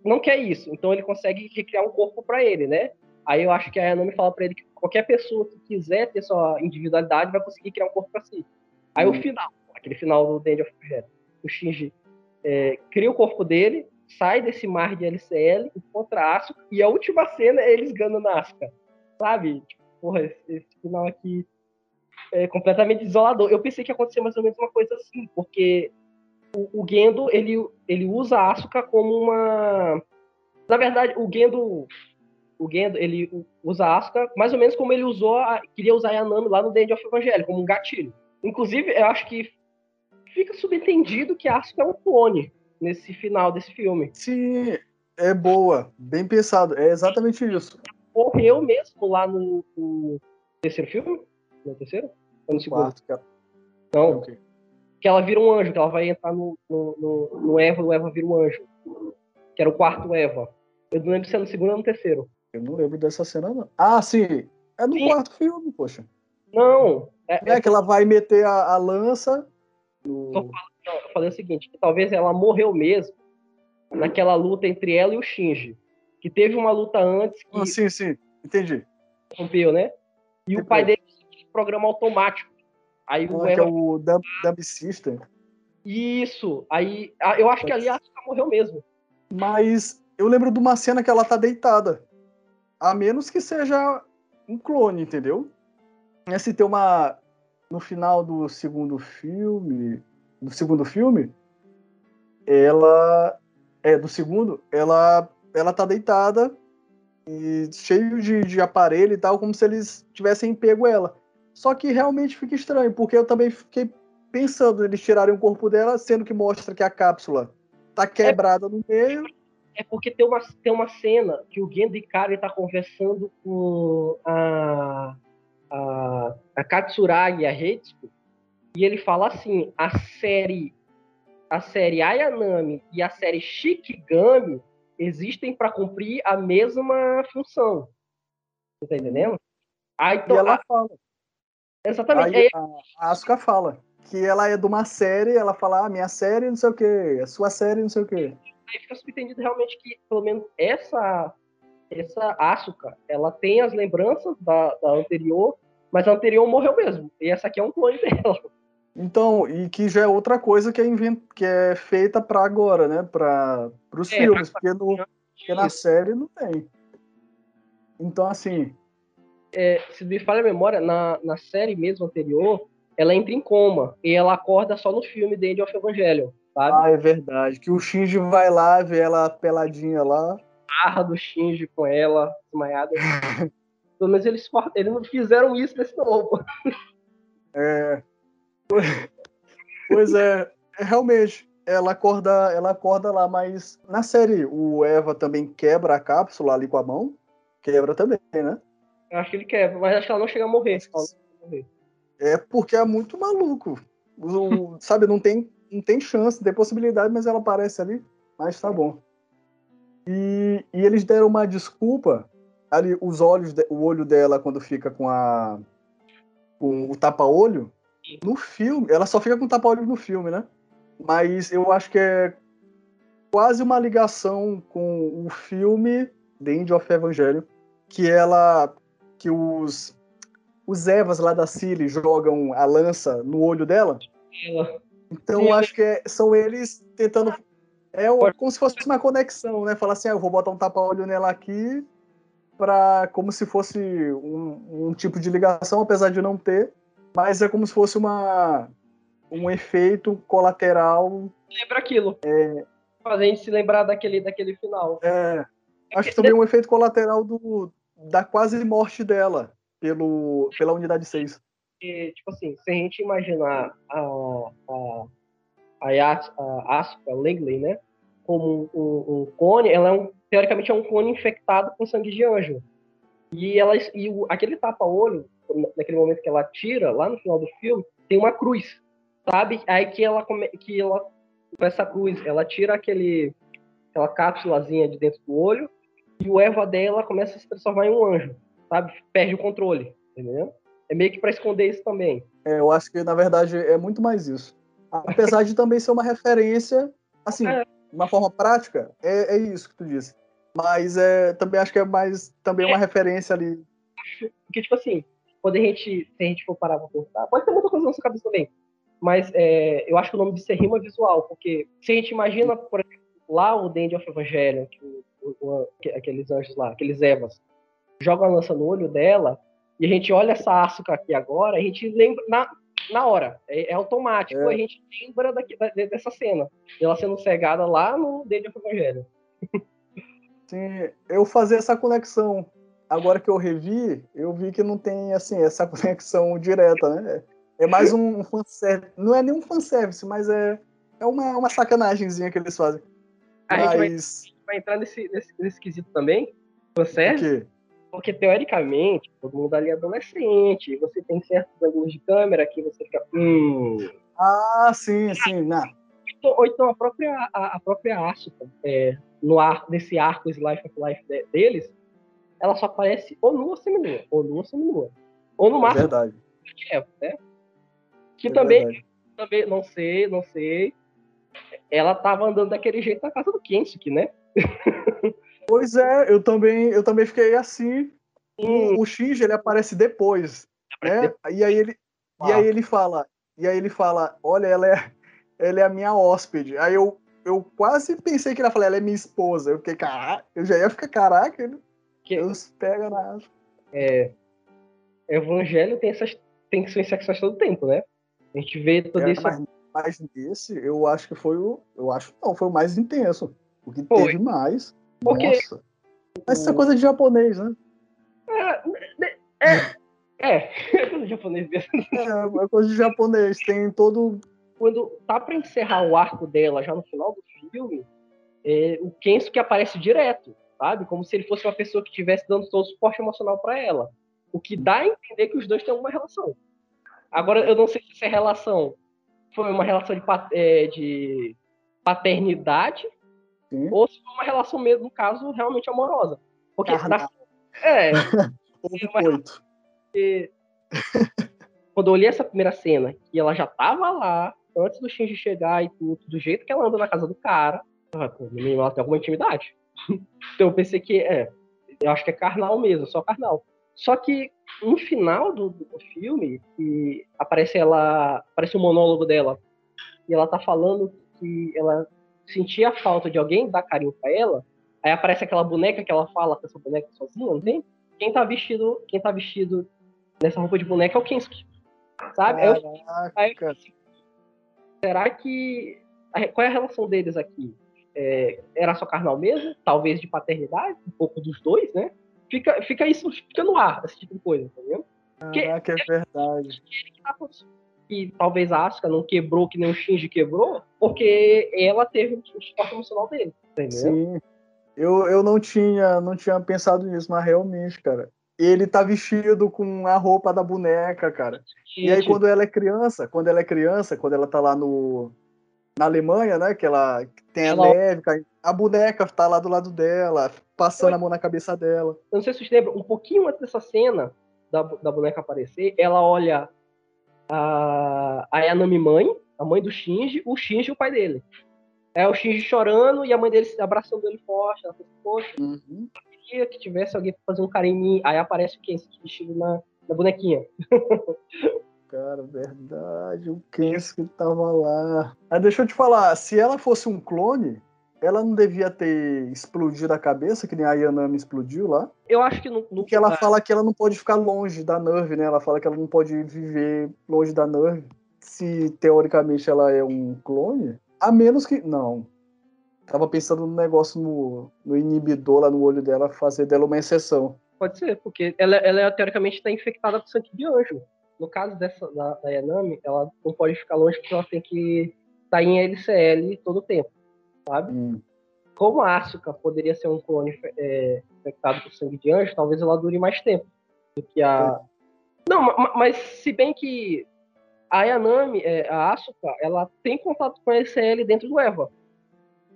não quer isso, então ele consegue recriar um corpo para ele, né? Aí eu acho que a Yanami fala para ele que qualquer pessoa que quiser ter sua individualidade vai conseguir criar um corpo para si. Aí uhum. o final, aquele final do End of o Shinji é, cria o corpo dele, sai desse mar de LCL, encontra Asuka, e a última cena é eles ganhando Asuka. Sabe? Tipo, porra, esse, esse final aqui é, completamente desolador. Eu pensei que ia acontecer mais ou menos uma coisa assim, porque o, o Gendo, ele, ele usa a Asuka como uma... Na verdade, o Gendo, o Gendo, ele usa a Asuka mais ou menos como ele usou, a, queria usar a Yanami lá no The End of Evangelho, como um gatilho. Inclusive, eu acho que fica subentendido que a Asuka é um clone nesse final desse filme. Sim, é boa, bem pensado, é exatamente isso. Morreu mesmo lá no, no terceiro filme? No terceiro? Ou no segundo? Quarto, cara. Não. É okay. Que ela vira um anjo, que ela vai entrar no, no, no, no Eva o Eva vira um anjo. Que era o quarto Eva. Eu não lembro se é no segundo ou no terceiro. Eu não lembro dessa cena, não. Ah, sim. É no sim. quarto filme, poxa. Não. É, é, é que ela vai meter a, a lança. No... Falando, não, eu falei o seguinte: que talvez ela morreu mesmo naquela luta entre ela e o Shinji. Que teve uma luta antes que. Ah, sim, sim. Entendi. Rompeu, né? E Entendi. o pai dele programa automático. Aí o, ah, Eva... é o Dumb, Dumb System. Isso. Aí eu acho que ali a Asuka morreu mesmo. Mas eu lembro de uma cena que ela tá deitada. A menos que seja um clone, entendeu? É se tem uma. No final do segundo filme. Do segundo filme, ela. É, do segundo, ela. Ela tá deitada e cheio de, de aparelho e tal, como se eles tivessem pego ela. Só que realmente fica estranho, porque eu também fiquei pensando eles tirarem o corpo dela, sendo que mostra que a cápsula tá quebrada é, no meio. É porque tem uma, tem uma cena que o Gendo Ikari tá conversando com a, a, a Katsuragi e a Retsuko, e ele fala assim, a série a série Ayanami e a série Shikigami existem para cumprir a mesma função. Você tá entendendo? Aí, então, e ela a, fala. Exatamente. Aí, a, a Asuka fala que ela é de uma série, ela fala, ah, minha série não sei o quê, a sua série não sei o quê. Aí fica subentendido realmente que, pelo menos, essa essa Asuka, ela tem as lembranças da, da anterior, mas a anterior morreu mesmo. E essa aqui é um clone dela. Então, e que já é outra coisa que é, invent... que é feita para agora, né? Para os é, filmes, pra... porque, no... porque na série não tem. Então, assim, é, se me falha a memória, na, na série mesmo anterior, ela entra em coma e ela acorda só no filme The End of Evangelion. sabe? Ah, é verdade. Que o Shinji vai lá, vê ela peladinha lá. Barra do Shinji com ela, desmaiada. Pelo menos eles, eles não fizeram isso nesse novo. É. Pois é, é, realmente. Ela acorda, ela acorda lá, mas na série o Eva também quebra a cápsula ali com a mão. Quebra também, né? Eu acho que ele quebra, mas acho que ela não chega a morrer. Chega a. É porque é muito maluco. O- sabe, não tem, não tem chance, não tem possibilidade, mas ela aparece ali. Mas tá bom. E, e eles deram uma desculpa. Ali, os olhos, de- o olho dela, quando fica com a. com o tapa-olho. No filme, ela só fica com tapa-olho no filme, né? Mas eu acho que é quase uma ligação com o filme The End of Evangelion, que ela. que os. Os Evas lá da Cilly jogam a lança no olho dela. Ela, Então Sim, eu acho que é- são eles tentando. É como se fosse uma conexão, né? Falar assim, ah, eu vou botar um tapa-olho nela aqui, pra, como se fosse um, um tipo de ligação, apesar de não ter, mas é como se fosse uma, um efeito colateral. lembra aquilo. Fazer a gente se lembrar daquele, daquele final. É, acho que também é um efeito colateral do, da quase morte dela pelo, pela unidade 6. Porque, tipo assim, se a gente imaginar a, a, a, a Asuka Langley, né, como um, um- clone, ela é um, teoricamente é um clone infectado com sangue de anjo. E, ela, e o- aquele tapa-olho, naquele momento que ela tira, lá no final do filme, tem uma cruz, sabe? Aí que ela, come, que ela com essa cruz, ela tira aquele, aquela cápsulazinha de dentro do olho e o Eva dela começa a se transformar em um anjo, sabe? Perde o controle, entendeu? É meio que pra esconder isso também. É, eu acho que, na verdade, é muito mais isso. Apesar de também ser uma referência, assim, É. de uma forma prática, é, é isso que tu disse. Mas é, também acho que é mais também uma referência ali. Porque, tipo assim, quando a gente, se a gente for parar pra pensar, pode ter muita coisa na sua cabeça também, mas é, eu acho que o nome disso é rima visual, porque se a gente imagina, por exemplo, lá o End of Evangelion, que o- o- o- que- aqueles anjos lá, aqueles Evas, jogam a lança no olho dela, e a gente olha essa Asuka aqui agora, a gente lembra na, na hora, é, é automático, É. a gente lembra daqui, da- dessa cena, dela sendo cegada lá no End of Evangelion. Assim, eu fazer essa conexão. Agora que eu revi, eu vi que não tem assim essa conexão direta, né? É mais um fanservice. Não é nem um fanservice, mas é, é uma, uma sacanagemzinha que eles fazem. A gente vai, Mas. vai entrar nesse, nesse, nesse quesito também, fanservice? Porque, teoricamente, todo mundo ali é adolescente, e você tem certos ângulos de câmera que você fica. Hum. Ah, sim, sim. Não. Ou então a própria, a, a própria Asuka, é, no ar, nesse arco Slice of Life de- deles, ela só aparece ou nua ou seminua, ou nua ou seminua. Ou no É máximo verdade. de Eva, né? Que é também, verdade. também, não sei, não sei. Ela tava andando daquele jeito na casa do Kensuke, né? Pois é, eu também, eu também fiquei assim. Hum, O, o Shinji, ele aparece depois, né? E aí ele, e aí ele fala, e aí ele fala, olha, ela é, ela é a minha hóspede. Aí eu, eu quase pensei que ele ia falar, ela é minha esposa. Eu fiquei, caraca, eu já ia ficar, caraca, ele, que, Deus pega na... Evangelho tem essas tensões sexuais todo tempo, né? A gente vê todo É, mas, mas nesse, eu acho que foi o, eu acho não, foi o mais intenso. O que Foi. teve mais. Porque- Nossa. Mas isso é coisa de japonês, né? É, é, é coisa japonês mesmo. É, é coisa de japonês. Tem todo. Quando tá pra encerrar o arco dela já no final do filme, é, o Kensuke que aparece direto, sabe? Como se ele fosse uma pessoa que estivesse dando todo o suporte emocional pra ela. O que dá a entender que os dois têm uma relação. Agora, eu não sei se essa relação foi uma relação de, é, de paternidade Sim. ou se foi uma relação mesmo, no caso, realmente amorosa. Porque na- é, Houve coito. porque quando eu olhei essa primeira cena, que ela já tava lá, antes do Shinji chegar e tudo, do jeito que ela anda na casa do cara, ah, pô, no mínimo ela tem alguma intimidade. Então eu pensei que, é, eu acho que é carnal mesmo, só carnal. Só que no final do, do filme, que aparece ela, aparece o monólogo dela, e ela tá falando que ela sentia a falta de alguém dar carinho pra ela, aí aparece aquela boneca que ela fala com essa boneca sozinha, não tem? Quem tá vestido, quem tá vestido nessa roupa de boneca é o Kensuke. Sabe? Aí aí Caraca. assim, será que qual é a relação deles aqui? É, era só carnal mesmo? Talvez de paternidade? Um pouco dos dois, né? Fica, fica isso, fica no ar, esse tipo de coisa, entendeu? Que- Caraca, é verdade. que tá. E talvez a Asuka não quebrou que nem o Shinji quebrou, porque ela teve o suporte emocional dele, entendeu? Sim. Eu, eu não tinha não tinha pensado nisso, mas realmente, cara. Ele tá vestido com a roupa da boneca, cara. E aí, quando ela é criança, quando ela é criança, quando ela tá lá no. Na Alemanha, né? Que ela que tem a Ela- neve, cai- a boneca tá lá do lado dela, passando a mão na cabeça dela. Eu não sei se vocês lembram, um pouquinho antes dessa cena da, da boneca aparecer, ela olha a, a Yanami mãe, a mãe do Shinji, o Shinji e o pai dele. É o Shinji chorando e a mãe dele se abraçando ele forte. Ela fala, poxa, Uhum. eu queria que tivesse alguém pra fazer um carinho em mim. Aí aparece o Kensuke vestido na, na bonequinha. Cara, verdade. O Kensuke tava lá. Ah, deixa eu te falar, se ela fosse um clone, ela não devia ter explodido a cabeça, que nem a Yanami explodiu lá. Eu acho que no, no Porque ela fala que ela não pode ficar longe da Nerve, né? Ela fala que ela não pode viver longe da Nerve. Se teoricamente ela é um clone, a menos que. Não. Tava pensando no negócio no, no inibidor lá no olho dela, fazer dela uma exceção. Pode ser, porque ela, ela teoricamente está infectada com sangue de anjo. No caso dessa da, da Yanami, ela não pode ficar longe porque ela tem que estar em LCL todo o tempo, sabe? Hum. Como a Asuka poderia ser um clone é, infectado com sangue de anjo, talvez ela dure mais tempo do que a. Não, ma- mas se bem que a Yanami, é, a Asuka, ela tem contato com a LCL dentro do Eva.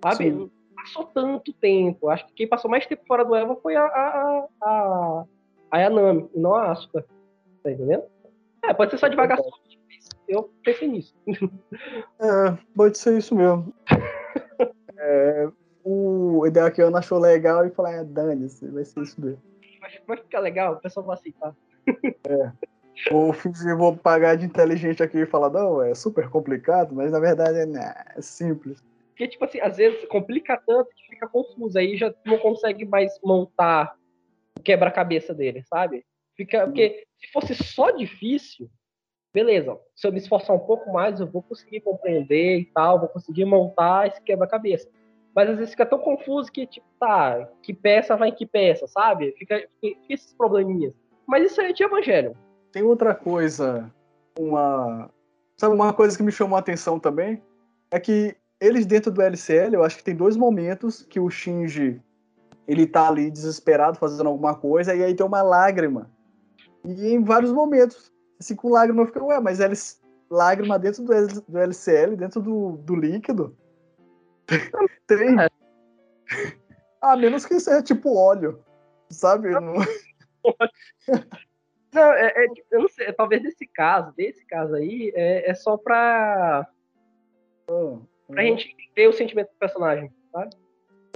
Sabe? Sim. Não passou tanto tempo. Acho que quem passou mais tempo fora do Eva foi a, a, a, a Yanami, e não a Asuka. Tá entendendo? É, pode ser só devagação. Eu pensei nisso. É, pode ser isso mesmo. É, o Hideakiano achou legal e falou: ah, dane-se, vai ser isso mesmo. Mas vai ficar legal, o pessoal vai aceitar. Vou fingir, vou pagar de inteligente aqui e falar: não, é super complicado, mas na verdade é, né, é simples. Porque, tipo assim, às vezes complica tanto que fica confuso. Aí já não consegue mais montar o quebra-cabeça dele, sabe? Fica. Porque se fosse só difícil, beleza. Se eu me esforçar um pouco mais, eu vou conseguir compreender e tal, vou conseguir montar esse quebra-cabeça. Mas às vezes fica tão confuso que, tipo, tá, que peça vai em que peça, sabe? Fica, fica esses probleminhas. Mas isso aí é de evangelho. Tem outra coisa, uma. Sabe, uma coisa que me chamou a atenção também? É que eles dentro do LCL, eu acho que tem dois momentos que o Shinji ele tá ali desesperado fazendo alguma coisa, e aí tem uma lágrima. E em vários momentos, assim, com lágrima, eu fico, ué, mas eles, lágrima dentro do, do LCL, dentro do, do líquido? tem. A menos que isso é tipo óleo, sabe? Não- Não, é, é- eu não sei, talvez nesse caso, desse caso aí, é, é só pra, pra gente entender o sentimento do personagem, sabe?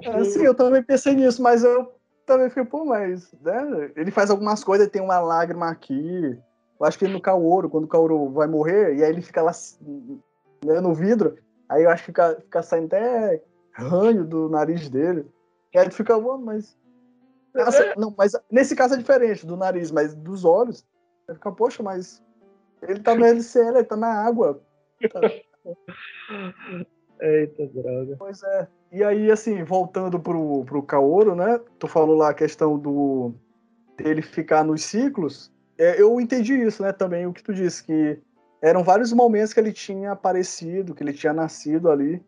É, sim, eu também pensei nisso, mas eu também fiquei, pô, mas né, ele faz algumas coisas, tem uma lágrima aqui. Eu acho que no Kaoru, quando o Kaoru vai morrer, e aí ele fica lá né, no vidro, aí eu acho que fica, fica saindo até ranho do nariz dele. E aí ele fica, "Pô, mas. Nossa, não, mas nesse caso é diferente do nariz, mas dos olhos. Ele fica, poxa, mas. Ele tá no LCL, ele tá na água. Eita, droga. Pois é. E aí, assim, voltando pro, pro Kaoru, né? Tu falou lá a questão do dele ficar nos ciclos. É, eu entendi isso, né? Também o que tu disse, que eram vários momentos que ele tinha aparecido, que ele tinha nascido ali.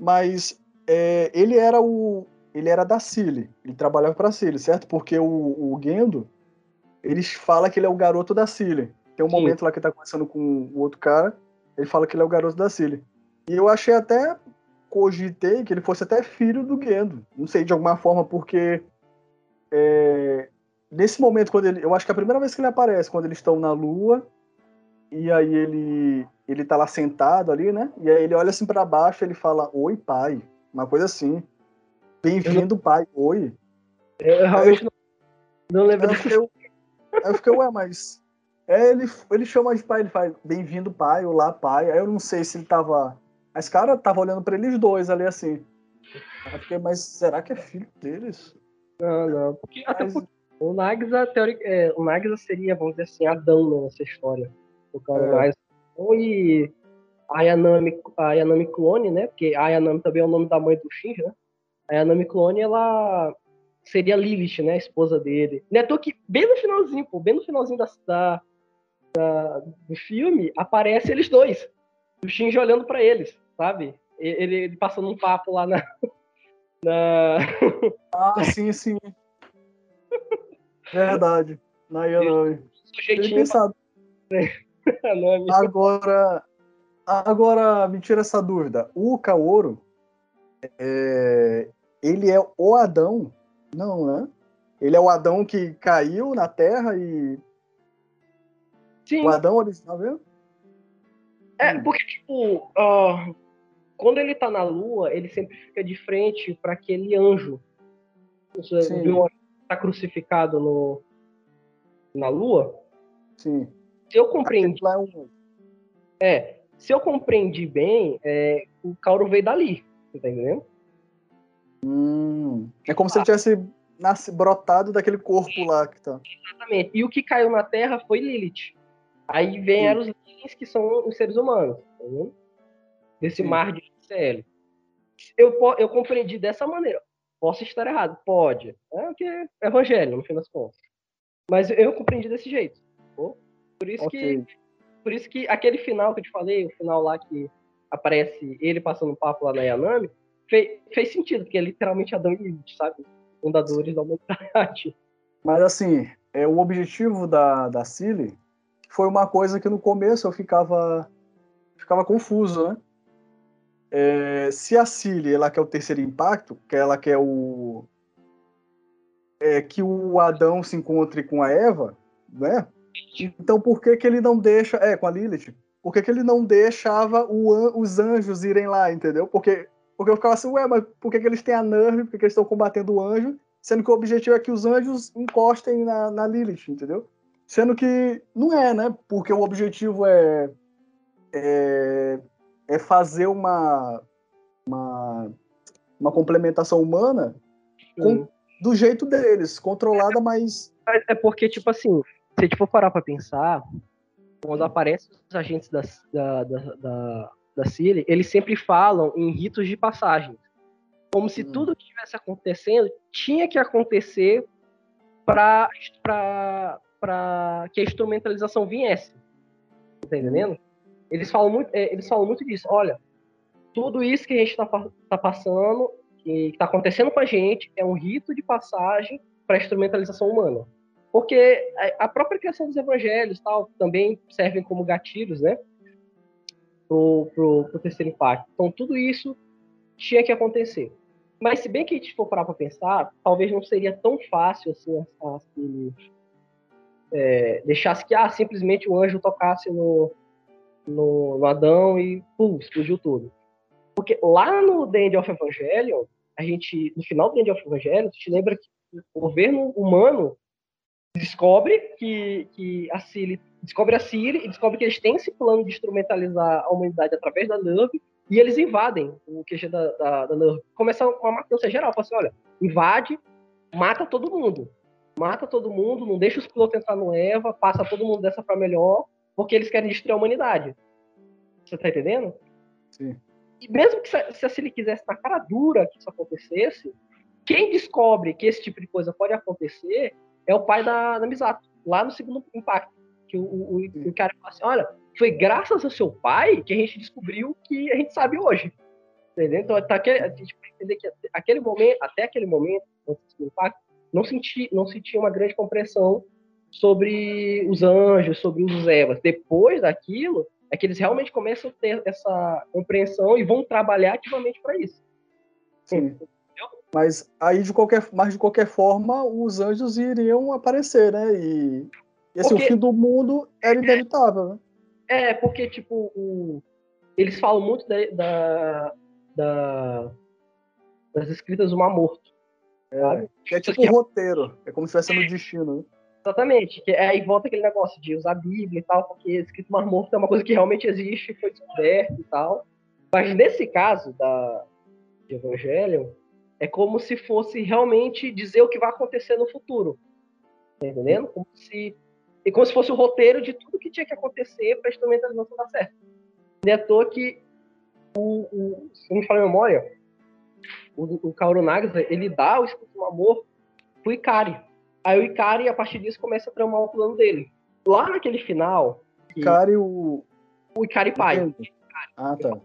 Mas é, ele era o. Ele era da Cile. Ele trabalhava pra Cile, certo? Porque o, o Gendo, eles falam que ele é o garoto da Cile. Tem um Sim. momento lá que tá conversando com o outro cara, ele fala que ele é o garoto da Cile. E eu achei até cogitei que ele fosse até filho do Gendo. Não sei, de alguma forma, porque é, nesse momento, quando ele. Eu acho que é a primeira vez que ele aparece, quando eles estão na Lua, e aí ele. Ele tá lá sentado ali, né? E aí ele olha assim para baixo e ele fala, oi, pai. Uma coisa assim. Bem-vindo, pai. Oi. Eu, eu realmente não, não lembro Aí eu eu fiquei, ué, mas. É, ele, ele chama de pai, ele faz bem-vindo, pai, olá, pai. Aí eu não sei se ele tava. Mas, cara, tava olhando pra eles dois ali assim. Eu fiquei, mas será que é filho deles? Não, não. Porque, até Mas- porque o Nagisa, teori- é, o Nagisa seria, vamos dizer assim, Adão nessa história. O cara É. mais. E a Yanami, a Yanami Clone, né? Porque a Yanami também é o nome da mãe do Shinji, né? A Yanami Clone, ela seria Lilith, né? A esposa dele. Neto que bem no finalzinho, pô, bem no finalzinho da, da, da do filme, aparece eles dois. O Shinji olhando para eles, sabe? Ele, ele, passando um papo lá na. na... Ah, sim, sim. Verdade. Na Yanami. Ele pensado. Agora, agora, me tira essa dúvida. O Kaoro, é, ele é o Adão? Não, né? Ele é o Adão que caiu na Terra e. Sim. O Adão original mesmo? É, porque, tipo, uh, quando ele tá na Lua, ele sempre fica de frente para aquele anjo. Sim. Viu? Tá crucificado no, na Lua. Sim. Se eu compreendi. É, um... é, se eu compreendi bem, é, o Cauro veio dali. Tá entendendo? Hum, é como ah. se ele tivesse nasce, brotado daquele corpo lá que tá. Exatamente. E o que caiu na Terra foi Lilith. Aí vieram Sim. os Liliths, que são os seres humanos. Tá vendo? Desse Sim. mar de CL. Eu, eu compreendi dessa maneira. Posso estar errado? Pode. É o que é evangelho, no fim das contas. Mas eu compreendi desse jeito. Por isso okay. que por isso que aquele final que eu te falei, o final lá que aparece ele passando um papo lá na Yanami, fez, fez sentido, porque é literalmente Adão e Lilith, sabe? Fundadores da humanidade. Mas assim, é, o objetivo da, da Cilly foi uma coisa que no começo eu ficava, ficava confuso, né? É, se a Cilly, ela quer o terceiro impacto, que ela quer o... É, que o Adão se encontre com a Eva, né? Então por que que ele não deixa... É, com a Lilith. Por que que ele não deixava o, os anjos irem lá, entendeu? Porque porque eu ficava assim, ué, mas por que, que eles têm a Nerve? Por que, que eles estão combatendo o anjo? Sendo que o objetivo é que os anjos encostem na, na Lilith, entendeu? Sendo que não é, né? Porque o objetivo é, é, é fazer uma, uma, uma complementação humana com, do jeito deles, controlada, mas. É porque, tipo assim, se a gente for parar pra pensar, quando aparecem os agentes da, da, da, da Cília, eles sempre falam em ritos de passagem. Como se hum. tudo que estivesse acontecendo tinha que acontecer para que a instrumentalização viesse. Tá entendendo? Eles falam muito, é, eles falam muito disso. Olha, tudo isso que a gente está tá passando, que está acontecendo com a gente, é um rito de passagem para a instrumentalização humana. Porque a própria criação dos evangelhos tal também servem como gatilhos, né? pro, pro, pro terceiro impacto. Então, tudo isso tinha que acontecer. Mas, se bem que a gente for parar para pensar, talvez não seria tão fácil assim, assim é, deixasse que ah, simplesmente o anjo tocasse no, no, no Adão e pum, explodiu tudo. Porque lá no The End of Evangelion, a gente, no final do The End of Evangelion, gente lembra que o governo humano descobre que, que a Cilly descobre a Siri e descobre que eles têm esse plano de instrumentalizar a humanidade através da Nerve e eles invadem o QG da, da, da Nerve. Começa uma matança geral, fala assim, olha, invade, mata todo mundo. Mata todo mundo, não deixa os pilotos entrar no EVA, passa todo mundo dessa para melhor, porque eles querem destruir a humanidade. Você tá entendendo? Sim. E mesmo que se a Siri quisesse na cara dura que isso acontecesse, quem descobre que esse tipo de coisa pode acontecer é o pai da, da Misato, lá no segundo impacto que o, o, o cara fala assim, olha, foi graças ao seu pai que a gente descobriu que a gente sabe hoje. Entendeu? Então, tá aquele, a gente entender que aquele momento, até aquele momento, impacto, não senti, não senti uma grande compreensão sobre os anjos, sobre os Evas. Depois daquilo, é que eles realmente começam a ter essa compreensão e vão trabalhar ativamente para isso. Sim. Mas aí de qualquer, mas de qualquer forma, os anjos iriam aparecer, né? E e assim, porque... o fim do mundo era inevitável, né? É, porque, tipo, o... eles falam muito da, da, da, das escritas do Mar Morto. É, que é tipo um roteiro, é como se estivesse no destino, né? Exatamente, que é, aí volta aquele negócio de usar a Bíblia e tal, porque escrito Mar Morto é uma coisa que realmente existe, foi descoberto e tal. Mas nesse caso da de Evangelho, é como se fosse realmente dizer o que vai acontecer no futuro. Tá entendendo? Como se e como se fosse o roteiro de tudo que tinha que acontecer para a instrumentalização dar certo. Não é à toa que o, o, se não me falar a memória, o, o Kaoru Nagisa, ele dá o escudo do amor pro Ikari. Aí o Ikari, a partir disso, começa a tramar o plano dele. Lá naquele final... Ikari, o... O Ikari pai. Ah, tá.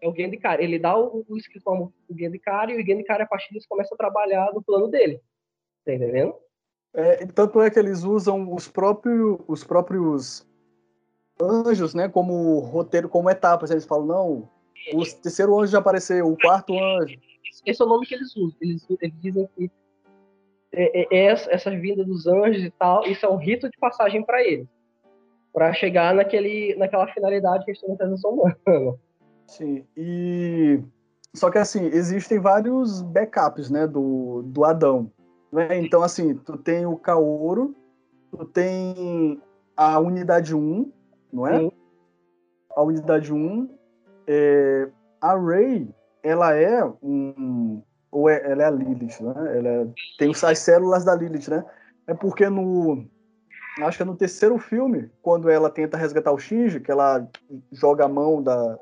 É o Gendikari. Ele dá o, o escudo do amor pro Gendikari e o Gendikari, a partir disso, começa a trabalhar no plano dele. Tá entendendo? É, tanto é que eles usam os próprios, os próprios anjos, né, como roteiro, como etapas. Eles falam, não, o terceiro anjo já apareceu, o quarto anjo. Esse é o nome que eles usam. Eles, eles dizem que é, é, é essa vinda dos anjos e tal, isso é um rito de passagem para eles. Para chegar naquele, naquela finalidade que eles estão na transição humana. Sim, e. Só que assim, existem vários backups, né, do, do Adão. Né? Então, assim, tu tem o Kaoro, tu tem a unidade 1, não é? Sim. A unidade 1. É, a Ray, ela é um. Ou é, ela é a Lilith, né? Ela é, tem as células da Lilith, né? É porque no. Acho que é no terceiro filme, quando ela tenta resgatar o Shinji, que ela joga a mão da,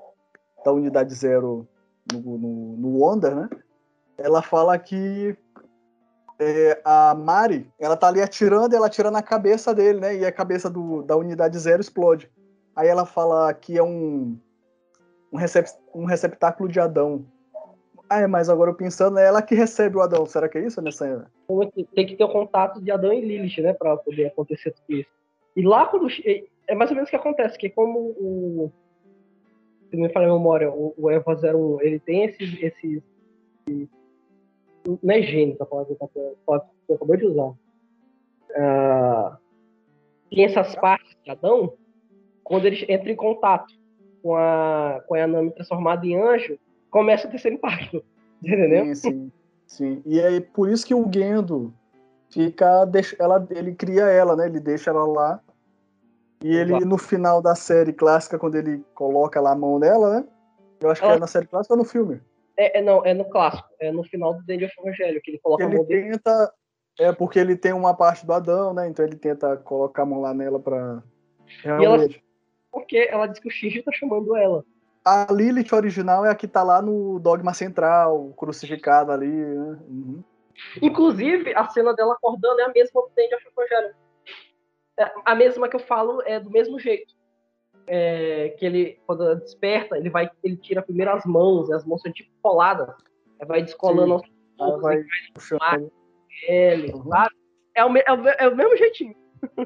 da unidade zero no, no, no Wonder, né? Ela fala que é, a Mari, ela tá ali atirando e ela atira na cabeça dele, né? E a cabeça do, da unidade zero explode. Aí ela fala que é um, um, recep, um receptáculo de Adão. Ah, é, mas agora eu pensando, é ela que recebe o Adão. Será que é isso nessa. Tem que ter o contato de Adão e Lilith, né? Pra poder acontecer tudo isso. E lá quando. É mais ou menos o que acontece, que como o. Se me falha a memória, o, o Eva 01, ele tem esses, esses não é gênio a palavra que eu acabei de usar. Uh, tem essas partes de Adão, quando eles entram em contato com a, com a Yanami transformada em anjo, começa o terceiro impacto. Entendeu? Sim, sim, sim. E é por isso que o Gendo fica. Ela, ele cria ela, né? Ele deixa ela lá. E ele, no final da série clássica, quando ele coloca lá a mão nela, né? Eu acho ela... que é na série clássica ou no filme? É, é, não, é no clássico, é no final do of Evangelho, que ele coloca ele a mão dele. tenta, É porque ele tem uma parte do Adão, né? Então ele tenta colocar a mão lá nela pra. Realmente. Porque ela diz que o Shinji tá chamando ela. A Lilith original é a que tá lá no Dogma Central, crucificada ali, né? Uhum. Inclusive, a cena dela acordando é a mesma do Day of Evangelho. É, a mesma que eu falo é do mesmo jeito é, que ele, quando ela desperta, ele vai, ele tira primeiro as mãos, e as mãos são tipo coladas, vai descolando aos poucos, vai puxando. Ele, uhum. é, o, é o mesmo jeitinho.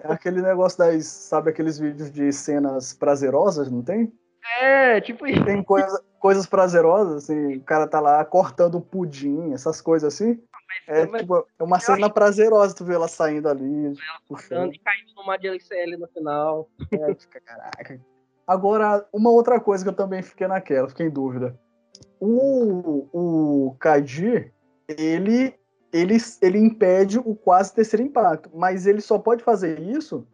É aquele negócio das, sabe aqueles vídeos de cenas prazerosas, não tem? É, tipo isso. Tem coisa, coisas prazerosas, assim, o cara tá lá cortando pudim, essas coisas assim. É, tipo, é uma cena acho... prazerosa tu ver ela saindo ali. Ela puxando e caindo numa DLCL no final. É, fica, caraca. Agora, uma outra coisa que eu também fiquei naquela, fiquei em dúvida. O, o Kaji, ele, ele, ele impede o quase terceiro impacto, mas ele só pode fazer isso.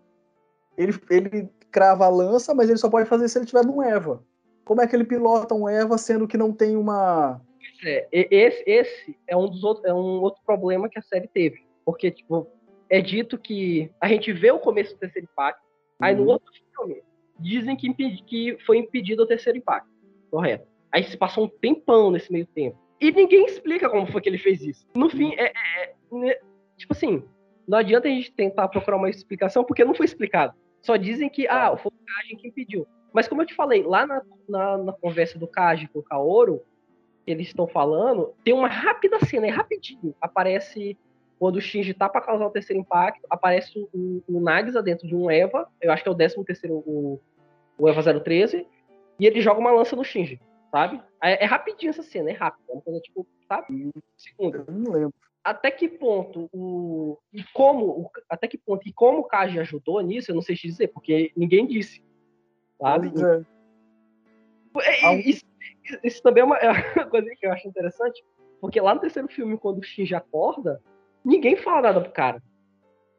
Ele, ele crava a lança, mas ele só pode fazer se ele tiver num Eva. Como é que ele pilota um Eva sendo que não tem uma. É, esse, esse é um dos outros, é um outro problema que a série teve. Porque, tipo, é dito que a gente vê o começo do terceiro impacto, aí no uhum. outro filme dizem que, que foi impedido o terceiro impacto. Correto. Aí se passou um tempão nesse meio tempo. E ninguém explica como foi que ele fez isso. No fim, é, é, é, né, tipo assim, não adianta a gente tentar procurar uma explicação, porque não foi explicado. Só dizem que, ah, foi o Kaji que impediu. Mas como eu te falei, lá na, na, na conversa do Kaji com o Kaoru, eles estão falando, tem uma rápida cena, é rapidinho. Aparece quando o Shinji tá para causar o terceiro impacto, aparece o, o Nagisa dentro de um Eva, eu acho que é o 13 terceiro, o, o Eva 013, e ele joga uma lança no Shinji, sabe? É, é rapidinho essa cena, é rápido, é uma coisa tipo, sabe? Segunda. Eu não lembro. Até que ponto o e como até que ponto e como o Kaji ajudou nisso, eu não sei te dizer, porque ninguém disse, sabe? É. é isso, isso, também é uma, é uma coisa que eu acho interessante, porque lá no terceiro filme, quando o Shinji acorda, ninguém fala nada pro cara.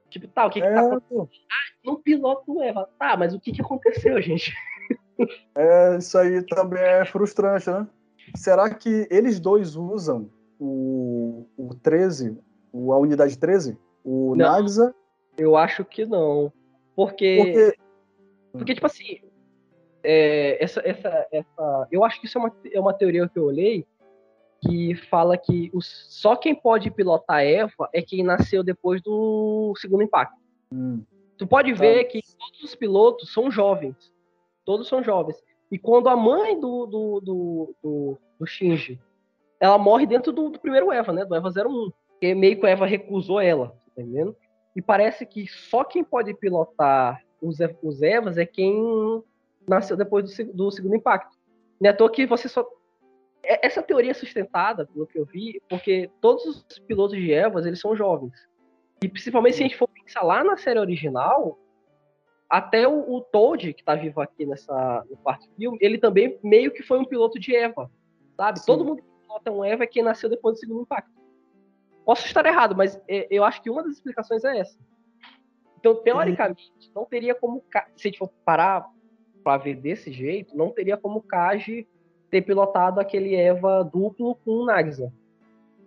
Tipo, tá, o que, que tá é, acontecendo? Ah, no piloto Eva. Tá, mas o que, que aconteceu, gente? É, isso aí também é frustrante, né? Será que eles dois usam o, o 13, o, a unidade 13? O não, Nagisa? Eu acho que não. Porque, porque. Porque, tipo assim. é, essa, essa, essa, eu acho que isso é uma, é uma teoria que eu olhei que fala que os, só quem pode pilotar Eva é quem nasceu depois do segundo impacto. Hum. Tu pode Tá. ver que todos os pilotos são jovens. Todos são jovens. E quando a mãe do, do, do, do, do Shinji, ela morre dentro do, do primeiro Eva, né? Do Eva 01. Que meio que o Eva recusou ela, tá entendendo? E parece que só quem pode pilotar os, os Evas é quem nasceu depois do, do segundo impacto. Não é à toa que você só. é- Essa teoria é sustentada, pelo que eu vi, porque todos os pilotos de Evas, eles são jovens. E principalmente se a gente for pensar lá na série original, até o, o Toad, que tá vivo aqui nessa, no quarto filme, ele também meio que foi um piloto de Eva. Sabe? Sim. Todo mundo que pilota um Eva é quem nasceu depois do segundo impacto. Posso estar errado, mas é, eu acho que uma das explicações é essa. Então, teoricamente, não teria como. Se a gente for parar pra ver desse jeito, não teria como Kaji ter pilotado aquele Eva duplo com o Nagisa.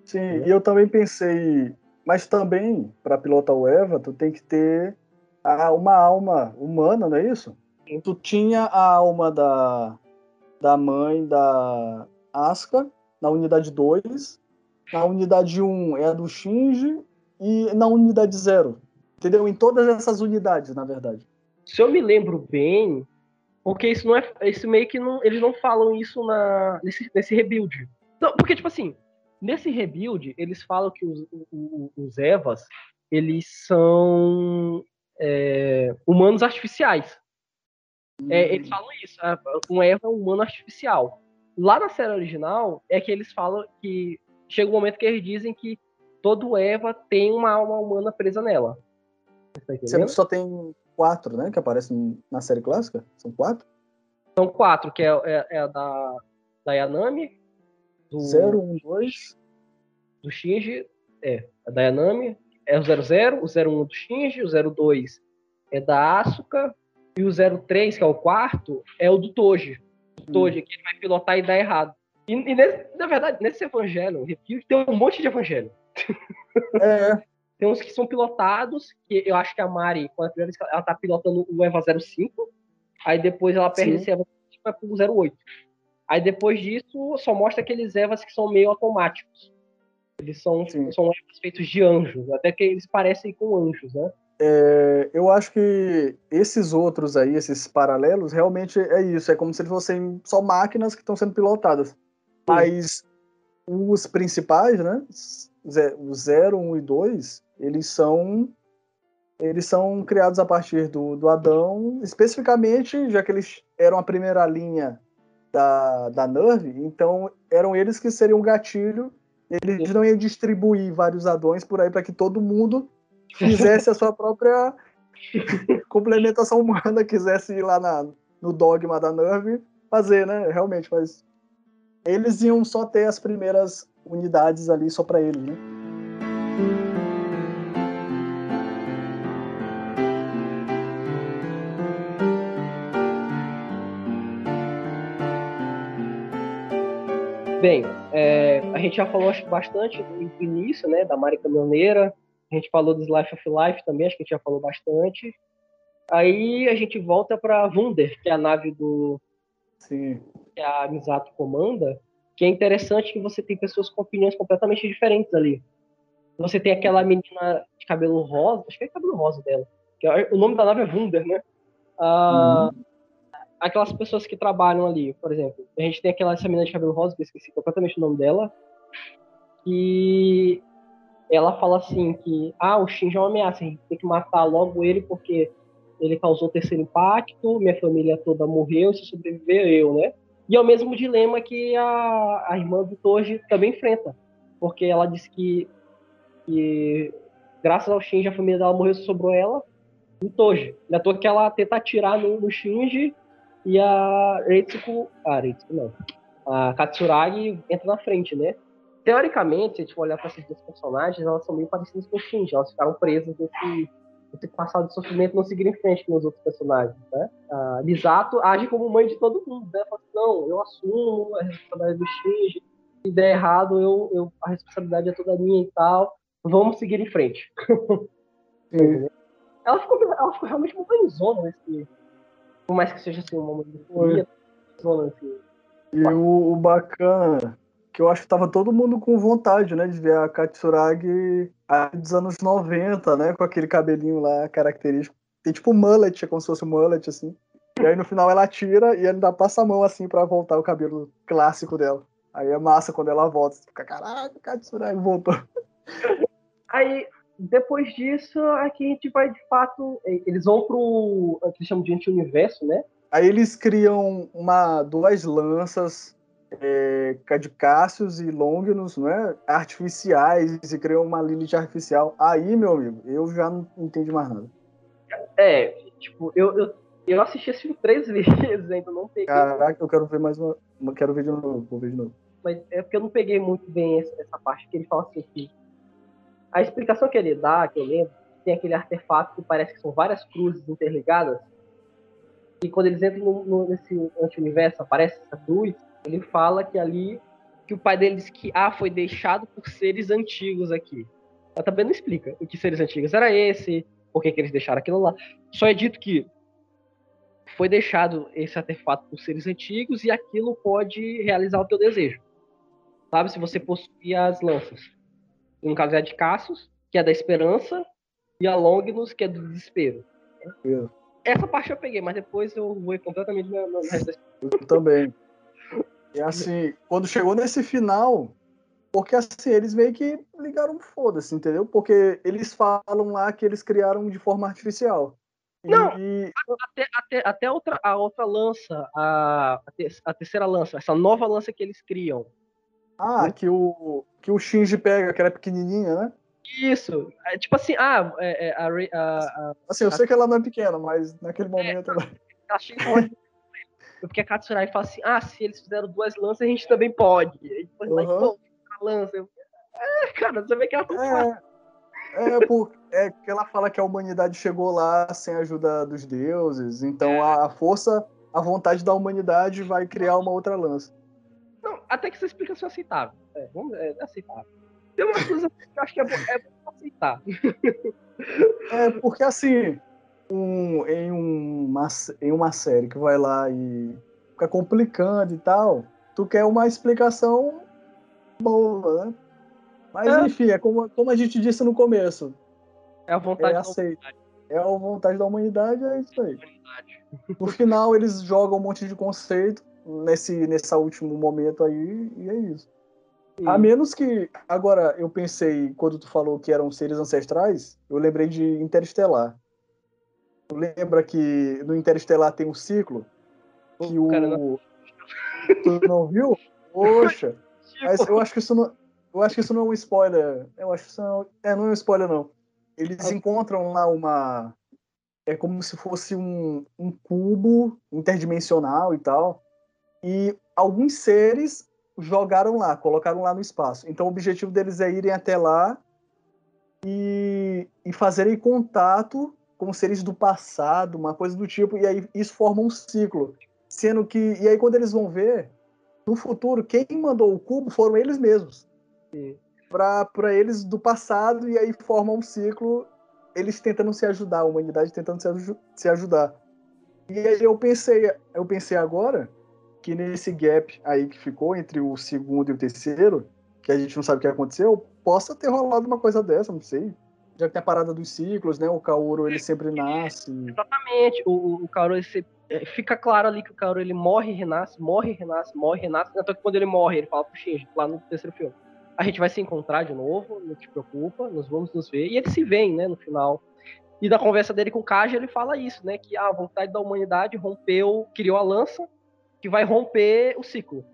Sim, e eu também pensei, mas também para pilotar o Eva, tu tem que ter a- uma alma humana, não é isso? Tu tinha a alma da, da mãe da Asuka na unidade 2, na unidade 1 é a do Shinji e na unidade 0. Entendeu? Em todas essas unidades, na verdade. Se eu me lembro bem, porque isso não é. Isso meio que não. Eles não falam isso na, nesse, nesse rebuild. Não, porque, tipo assim, nesse rebuild, eles falam que os, o- o- os Evas, eles são é, humanos artificiais. É, eles falam isso. ah, Um Eva é um humano artificial. Lá na série original, é que eles falam que. Chega um momento que eles dizem que todo Eva tem uma alma humana presa nela. Você tá só tem quatro, né? Que aparecem na série clássica. São quatro? São quatro, que é, é- é a da, da Yanami, do, 0, 1, 2. do Shinji, é, a da Yanami, é o 00, o 01 do Shinji, o 02 é da Asuka, e o 03, que é o quarto, é o do Toji. O Toji, que ele vai pilotar e dá errado. E, e nesse- na verdade, nesse evangelho, tem um monte de evangelho. É, Tem uns que são pilotados, que eu acho que a Mari, quando a primeira vez que ela, ela tá pilotando o Eva 05, aí depois ela perde Sim. esse Eva 05 e vai pro 08. Aí depois disso, só mostra aqueles Evas que são meio automáticos. Eles são, Sim. são feitos de anjos, até que eles parecem com anjos, né? É, eu acho que esses outros aí, esses paralelos, realmente é isso. É como se eles fossem só máquinas que estão sendo pilotadas. Mas os principais, né? O 0, 1 e 2, eles são. Eles são criados a partir do, do Adão, especificamente, já que eles eram a primeira linha da, da Nerve, então eram eles que seriam o gatilho. Eles não iam distribuir vários Adões por aí para que todo mundo fizesse a sua própria complementação humana, quisesse ir lá na, no dogma da Nerve, fazer, né? Realmente, mas eles iam só ter as primeiras unidades ali só para eles, né? Bem, é, a gente já falou acho, bastante no início, né, da Mari Caminhoneira, a gente falou do Life of Life também, acho que a gente já falou bastante. Aí a gente volta para Wunder, que é a nave do Sim. que a Misato comanda, que é interessante que você tem pessoas com opiniões completamente diferentes ali. Você tem aquela menina de cabelo rosa, acho que é cabelo rosa dela, que é- o nome da nave é Wunder, né? Ah, Aquelas pessoas que trabalham ali, por exemplo, a gente tem aquela essa menina de cabelo rosa, que eu esqueci completamente o nome dela, que ela fala assim que ah, o Shinji é uma ameaça, a gente tem que matar logo ele porque ele causou o terceiro impacto, minha família toda morreu, se sobreviver eu, né? E é o mesmo dilema que a, a irmã do Toji também enfrenta, porque ela disse que, que graças ao Shinji a família dela morreu, sobrou ela e o Toji. Não é toa que ela tenta atirar no, no Shinji e a Reitsuko, ah, Reitsuko não, a Katsuragi entra na frente, né? Teoricamente, se a gente for olhar para essas duas personagens, elas são meio parecidas com o Shinji, elas ficaram presas nesse, esse passado de sofrimento não seguir em frente com os outros personagens, né? A Misato age como mãe de todo mundo, né? Fala assim, não, eu assumo a responsabilidade do Shinji, se der errado, eu, eu, a responsabilidade é toda minha e tal, vamos seguir em frente. Ela ficou, ela ficou realmente muito mãezona nesse, Por mais que seja assim, um momento de euforia, assim. E o, o bacana, que eu acho que tava todo mundo com vontade, né, de ver a Katsuragi dos anos 90, né, com aquele cabelinho lá característico. Tem tipo mullet, é como se fosse um mullet, assim. E aí no final ela tira e dá passa a mão assim para voltar o cabelo clássico dela. Aí é massa quando ela volta, você fica, caraca, Katsuragi voltou. Aí, depois disso, aqui a gente vai de fato. Eles vão pro. que eles chamam de anti-universo, né? Aí eles criam uma, duas lanças é, Cadicáceos e Longinus, né? Artificiais e criam uma Lilith artificial. Aí, meu amigo, eu já não entendi mais nada. É, tipo, eu, eu, eu assisti esse filme três vezes, ainda não peguei. Caraca, eu quero ver mais uma. Quero ver de novo, vou ver de novo. Mas é porque eu não peguei muito bem essa, essa parte que ele fala assim que a explicação que ele dá, que eu lembro, tem aquele artefato que parece que são várias cruzes interligadas. E quando eles entram no, no, nesse anti-universo, aparece essa cruz, ele fala que ali que o pai dele disse que ah, foi deixado por seres antigos aqui. Mas também não explica o que seres antigos era esse, por que, que eles deixaram aquilo lá. Só é dito que foi deixado esse artefato por seres antigos e aquilo pode realizar o teu desejo. Sabe, se você possui as lanças. No caso é a de Cassius, que é da esperança, e a Longinus, que é do desespero. É. Essa parte eu peguei, mas depois eu vou completamente na, na Eu também. E assim, quando chegou nesse final, porque assim, eles meio que ligaram foda-se, entendeu? Porque eles falam lá que eles criaram de forma artificial. Não, e... até, até, até outra, a outra lança, a, a terceira lança, essa nova lança que eles criam. Ah, que o, que o Shinji pega, que era pequenininha, né? Isso. É, tipo assim, ah, é, é, a, a, a, Assim, eu sei que ela não é pequena, mas naquele é, momento. ela... Achei Porque a Katsurai fala assim: ah, se eles fizeram duas lanças, a gente também pode. E depois uhum. lá, a lança. Eu, é, cara, você vê que ela tá é, é, por, é que ela fala que a humanidade chegou lá sem a ajuda dos deuses, então é. a força, a vontade da humanidade vai criar uma outra lança. Até que essa explicação é aceitável. É, vamos, é, é aceitável. Tem uma coisa que eu acho que é bom, é bom aceitar. É, porque assim, um, em, uma, em uma série que vai lá e fica complicando e tal, tu quer uma explicação boa, né? Mas é. enfim, é como, como a gente disse no começo. É a vontade é da humanidade. É a vontade da humanidade, é isso aí. No final, eles jogam um monte de conceito nesse, nesse último momento aí, e é isso. Sim. A menos que. Agora, eu pensei, quando tu falou que eram seres ancestrais, eu lembrei de Interestelar. Lembra que no Interestelar tem um ciclo? Que o. Não... Tu não viu? Poxa! Mas eu acho que isso não. Eu acho que isso não é um spoiler. Eu acho que isso não. É, não é um spoiler, não. Eles encontram lá uma. É como se fosse um, um cubo interdimensional e tal. E alguns seres jogaram lá, colocaram lá no espaço. Então o objetivo deles é irem até lá e, e fazerem contato com seres do passado, uma coisa do tipo, e aí isso forma um ciclo. Sendo que, e aí quando eles vão ver, no futuro, quem mandou o cubo foram eles mesmos. Para eles do passado, e aí forma um ciclo, eles tentando se ajudar, a humanidade tentando se, se ajudar. E aí eu pensei, eu pensei agora que nesse gap aí que ficou entre o segundo e o terceiro, que a gente não sabe o que aconteceu, possa ter rolado uma coisa dessa, não sei já tem a parada dos ciclos, né? O Kaoru, ele sempre nasce. Exatamente. O, o Kaoru, ele, é, fica claro ali que o Kaoru, ele morre renasce, morre renasce, morre renasce. Tanto que quando ele morre, ele fala pro Shinji, lá no terceiro filme. A gente vai se encontrar de novo, não te preocupa, nós vamos nos ver. E eles se veem, né, no final. E da conversa dele com o Kaji, ele fala isso, né? Que a vontade da humanidade rompeu, criou a lança, que vai romper o ciclo.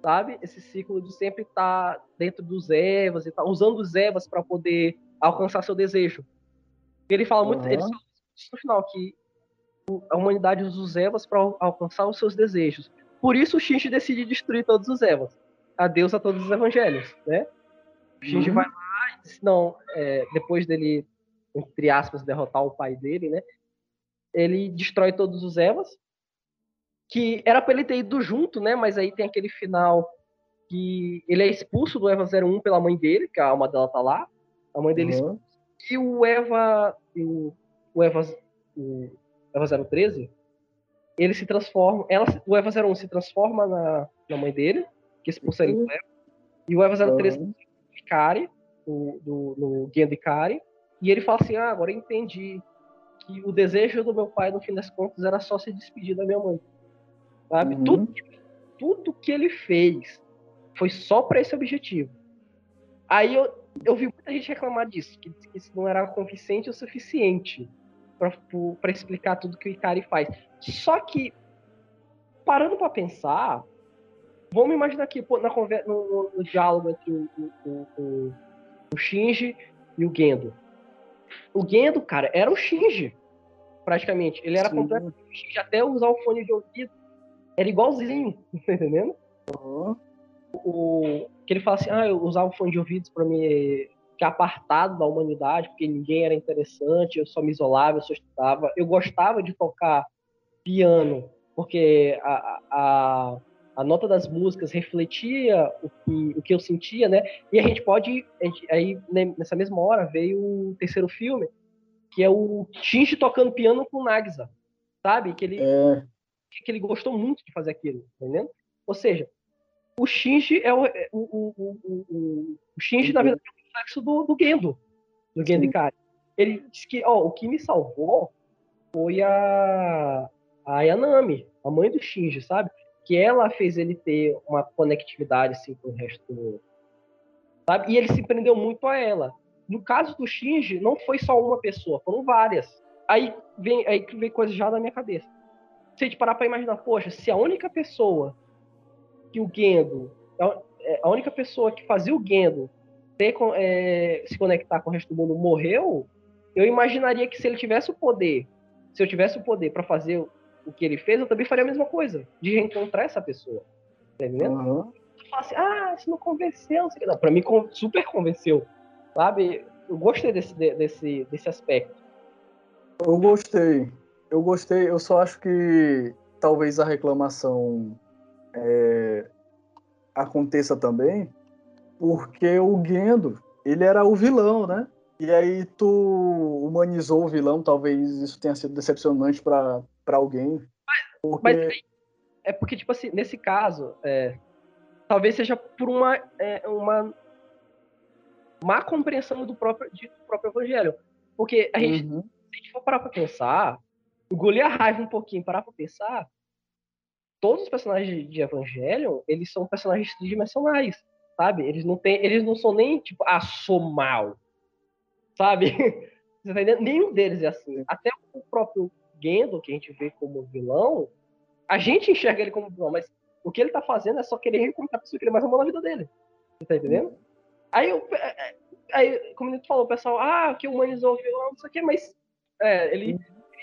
Sabe? Esse ciclo de sempre estar tá dentro dos Evas e tá usando os Evas para poder alcançar seu desejo. Ele fala muito, uhum. ele fala no final que a humanidade usa os Evas para alcançar os seus desejos. Por isso o Shinji decide destruir todos os Evas. Adeus a todos os evangelhos, né? O Shinji uhum. vai lá e diz, não, é, depois dele, entre aspas, derrotar o pai dele, né? Ele destrói todos os Evas, que era para ele ter ido junto, né? Mas aí tem aquele final que ele é expulso do Eva 01 pela mãe dele, que a alma dela tá lá. A mãe dele uhum. E o Eva. O, o Eva. O Eva 013, ele se transforma, ela, o Eva 01 se transforma na, na mãe dele, que expulsa ele do Eva, e o Eva 03 Uhum. Ikari, do, do, no Gendo Ikari, e ele fala assim, ah, agora eu entendi que o desejo do meu pai, no fim das contas, era só se despedir da minha mãe. Sabe? Uhum. Tudo, tudo que ele fez foi só para esse objetivo. Aí eu, eu vi muita gente reclamar disso, que, que isso não era convincente o suficiente para explicar tudo que o Ikari faz. Só que, parando para pensar, vamos imaginar aqui pô, na conver- no, no- no diálogo entre o, o, o, o Shinji e o Gendo. O Gendo, cara, era o Shinji, praticamente. Ele era Sim. completamente o Shinji, até usar o fone de ouvido. Era igualzinho, tá entendendo? Uhum. o que ele fala assim, ah, eu usava o fone de ouvidos para me ficar apartado da humanidade, porque ninguém era interessante, eu só me isolava, eu só estudava. Eu gostava de tocar piano, porque a, a, a- nota das músicas refletia o que, o que eu sentia, né? E a gente pode, a gente- aí né, nessa mesma hora veio o terceiro filme, que é o Shinji tocando piano com o Nagisa, sabe? Que ele, É, que ele gostou muito de fazer aquilo, tá entendendo? Ou seja, o Shinji é o, é o, o, o, o, Shinji, na verdade, é o reflexo do, do Gendo, do Gendo. Ikari. Ele disse que, ó, o que me salvou foi a, a Yanami, a mãe do Shinji, sabe? Que ela fez ele ter uma conectividade, assim, com o resto do. Sabe? E ele se prendeu muito a ela. No caso do Shinji, não foi só uma pessoa, foram várias. Aí vem, aí vem coisa já na minha cabeça se a gente parar pra imaginar, poxa, se a única pessoa que o Gendo, a- é, a única pessoa que fazia o Gendo ter é, se conectar com o resto do mundo morreu, eu imaginaria que se ele tivesse o poder, se eu tivesse o poder pra fazer o- que ele fez, eu também faria a mesma coisa, de reencontrar essa pessoa. Tá entendendo? uhum. Assim, ah, isso não convenceu, não sei o que. Pra mim super convenceu, sabe? Eu gostei desse, de- desse, desse aspecto. Eu gostei. Eu gostei. Eu só acho que talvez a reclamação é, aconteça também porque o Gendo, ele era o vilão, né? E aí tu humanizou o vilão, talvez isso tenha sido decepcionante pra pra alguém. Porque... Mas aí, é porque, tipo assim, nesse caso, é, talvez seja por uma, é, uma má compreensão do próprio, do próprio evangelho. Porque a gente, Uhum. se a gente for parar pra pensar, engolir a raiva um pouquinho, parar pra pensar, todos os personagens de, evangelho, eles são personagens tridimensionais, sabe? Eles não têm, eles não são nem, tipo, ah, sou mal, sabe? Você tá entendendo? Nenhum deles é assim. Até o próprio Gendo, que a gente vê como vilão, a gente enxerga ele como vilão, mas o que ele tá fazendo é só querer reencontrar a pessoa que ele mais amou na vida dele. Você tá entendendo? Aí, eu, é, é, aí como tu falou, o pessoal, ah, que humanizou o vilão, não sei o quê, mas é, ele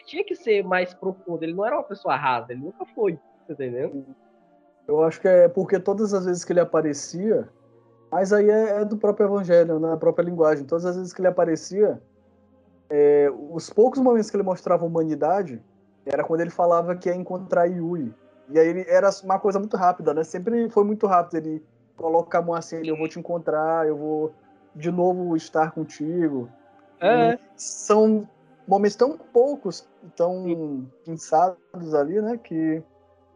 tinha que ser mais profundo, ele não era uma pessoa rasa, ele nunca foi. Tá entendendo? Eu acho que é porque todas as vezes que ele aparecia, mas aí é, é do próprio evangelho, na própria linguagem. Todas as vezes que ele aparecia, é, os poucos momentos que ele mostrava humanidade era quando ele falava que ia encontrar Yui. E aí ele, era uma coisa muito rápida, né? Sempre foi muito rápido. Ele coloca a mão assim, ele, eu vou te encontrar, eu vou de novo estar contigo. É, São momentos tão poucos, tão pensados ali, né? Que,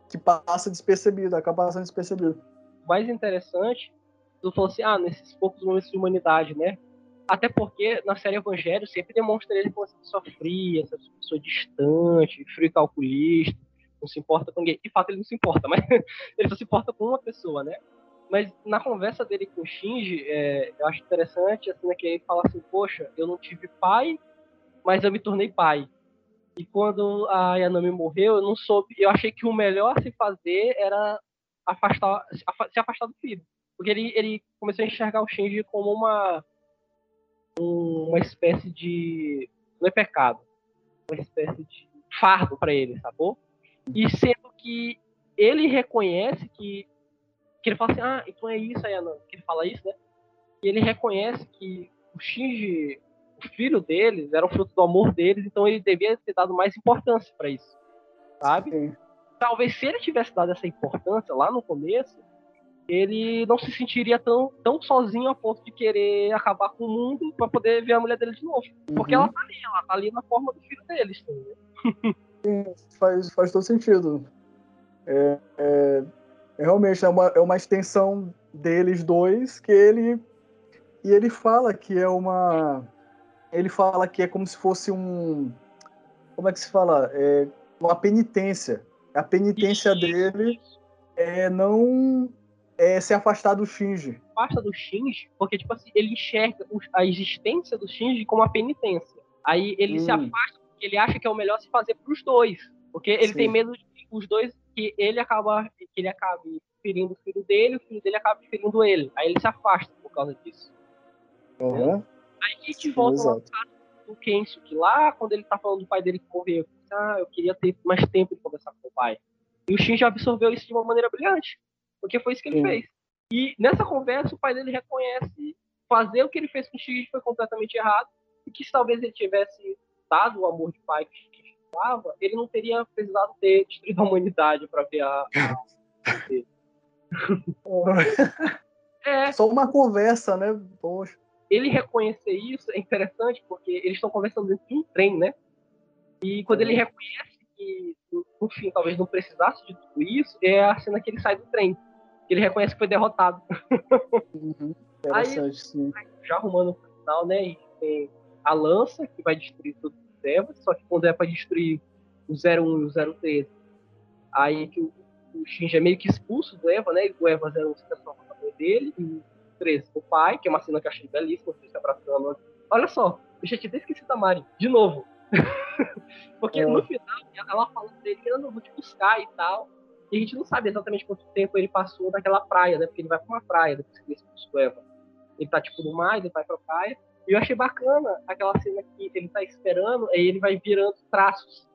que passa despercebido, acaba passando despercebido. o mais interessante, tu falou assim, ah, nesses poucos momentos de humanidade, né? Até porque na série Evangelho sempre demonstra ele como essa pessoa fria, essa pessoa distante, frio e calculista, não se importa com ninguém. De fato, ele não se importa, mas ele só se importa com uma pessoa, né? Mas na conversa dele com o Shinji, é, eu acho interessante, assim, né, que ele fala assim, poxa, eu não tive pai, mas eu me tornei pai. E quando a Yanami morreu, eu não soube, eu achei que o melhor a se fazer era afastar, se afa- se afastar do filho. Porque ele, ele começou a enxergar o Shinji como uma um- uma espécie de não é pecado, uma espécie de fardo para ele, sacou? E sendo que ele reconhece que que ele fala assim, ah, então é isso aí, Anan, que ele fala isso, né? E ele reconhece que o Shinji, o filho deles, era o fruto do amor deles, então ele devia ter dado mais importância para isso, sabe? Sim. talvez se ele tivesse dado essa importância lá no começo, ele não se sentiria tão, tão sozinho a ponto de querer acabar com o mundo para poder ver a mulher dele de novo. Porque Uhum. ela tá ali, ela tá ali na forma do filho deles. entendeu? Sim, faz, faz todo sentido. É, é, é realmente é uma, é uma extensão deles dois que ele e ele fala que é uma ele fala que é como se fosse um como é que se fala é uma penitência a penitência dele é não é se afastar do Shinji afasta do Shinji porque tipo assim ele enxerga a existência do Shinji como uma penitência aí ele hum. se afasta porque ele acha que é o melhor se fazer para os dois porque ele Sim. tem medo de os dois que ele acaba que ele acabe ferindo o filho dele, o filho dele acaba ferindo ele. Aí ele se afasta por causa disso. Uhum. Aí a gente volta lá no Kensuke, lá quando ele tá falando do pai dele que morreu. Ah, eu queria ter mais tempo de conversar com o pai. E o Shinji absorveu isso de uma maneira brilhante. Porque foi isso que ele Sim. fez. E nessa conversa, o pai dele reconhece fazer o que ele fez com o Shinji foi completamente errado. E que se talvez ele tivesse dado o amor de pai que o Shinji dava, ele não teria precisado ter destruído a humanidade para ver a, a é. Só uma conversa, né? Poxa. Ele reconhecer isso é interessante porque eles estão conversando dentro de um trem, né? E quando ele reconhece que, no fim, talvez não precisasse de tudo isso, é a cena que ele sai do trem. Ele reconhece que foi derrotado. Uhum. Interessante, Aí, sim. Já arrumando o final, né? tem a lança, que vai destruir tudo os Evas, só que quando é para destruir o 01 e o 013, aí que o o Shinji é meio que expulso do Eva, né? O Eva era um se transforma dele, e 13, o pai, que é uma cena que eu achei belíssima, se abraçando. Olha só, eu já tinha esquecido da Mari, de novo. Porque é. no final, ela fala dele que eu não vou te buscar e tal. E a gente não sabe exatamente quanto tempo ele passou naquela praia, né? Porque ele vai pra uma praia depois que ele do Eva. Ele tá tipo no mar, ele vai pra praia. E eu achei bacana aquela cena que ele tá esperando, aí ele vai virando traços,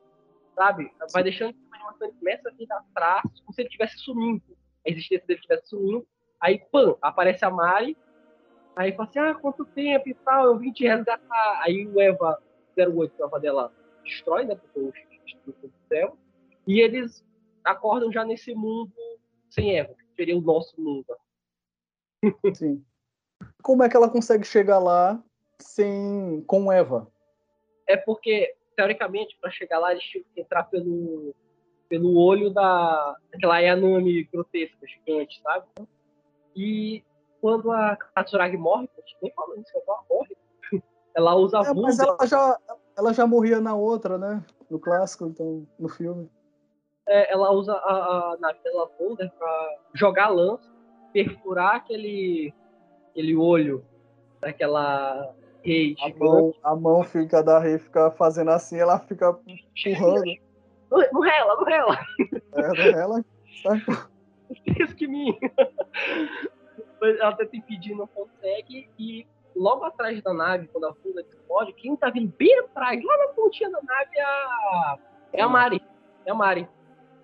sabe? Vai deixando ele começa a vir atrás, como se ele estivesse sumindo. A existência dele estivesse sumindo. Aí, pam, aparece a Mari. Aí fala assim, ah, quanto tempo e tal, eu vim te resgatar. Aí o Eva 08, a Eva dela, destrói, né? Porque o destrui o céu. E eles acordam já nesse mundo sem Eva, que seria o nosso mundo. Sim. Como é que ela consegue chegar lá sem com Eva? É porque, teoricamente, para chegar lá, eles tinham que entrar pelo pelo olho da daquela Yanami grotesca, gigante, sabe? E quando a Katsuragi morre, a gente nem falando isso, ela morre, ela usa a é, Mas ela já, ela já morria na outra, né? No clássico, então, no filme. É, ela usa a, a nave dela Thunder pra jogar lança, perfurar aquele, aquele olho daquela rei a mão, a mão fica da rei fica fazendo assim, ela fica empurrando. Não, rela, não rela. É, não rela. Isso que me. Ela tenta impedir, não consegue. E logo atrás da nave, quando a fuga explode, quem tá vindo bem atrás, lá na pontinha da nave, é a, é a Mari. É a Mari.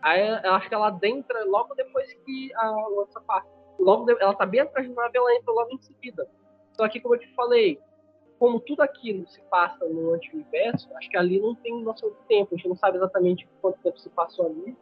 Aí eu acho que ela entra logo depois que a lança passa. Logo de... ela tá bem atrás da nave, ela entra logo em seguida. Só que, como eu te falei, como tudo aquilo se passa no anti-universo, acho que ali não tem noção de tempo, a gente não sabe exatamente quanto tempo se passou ali.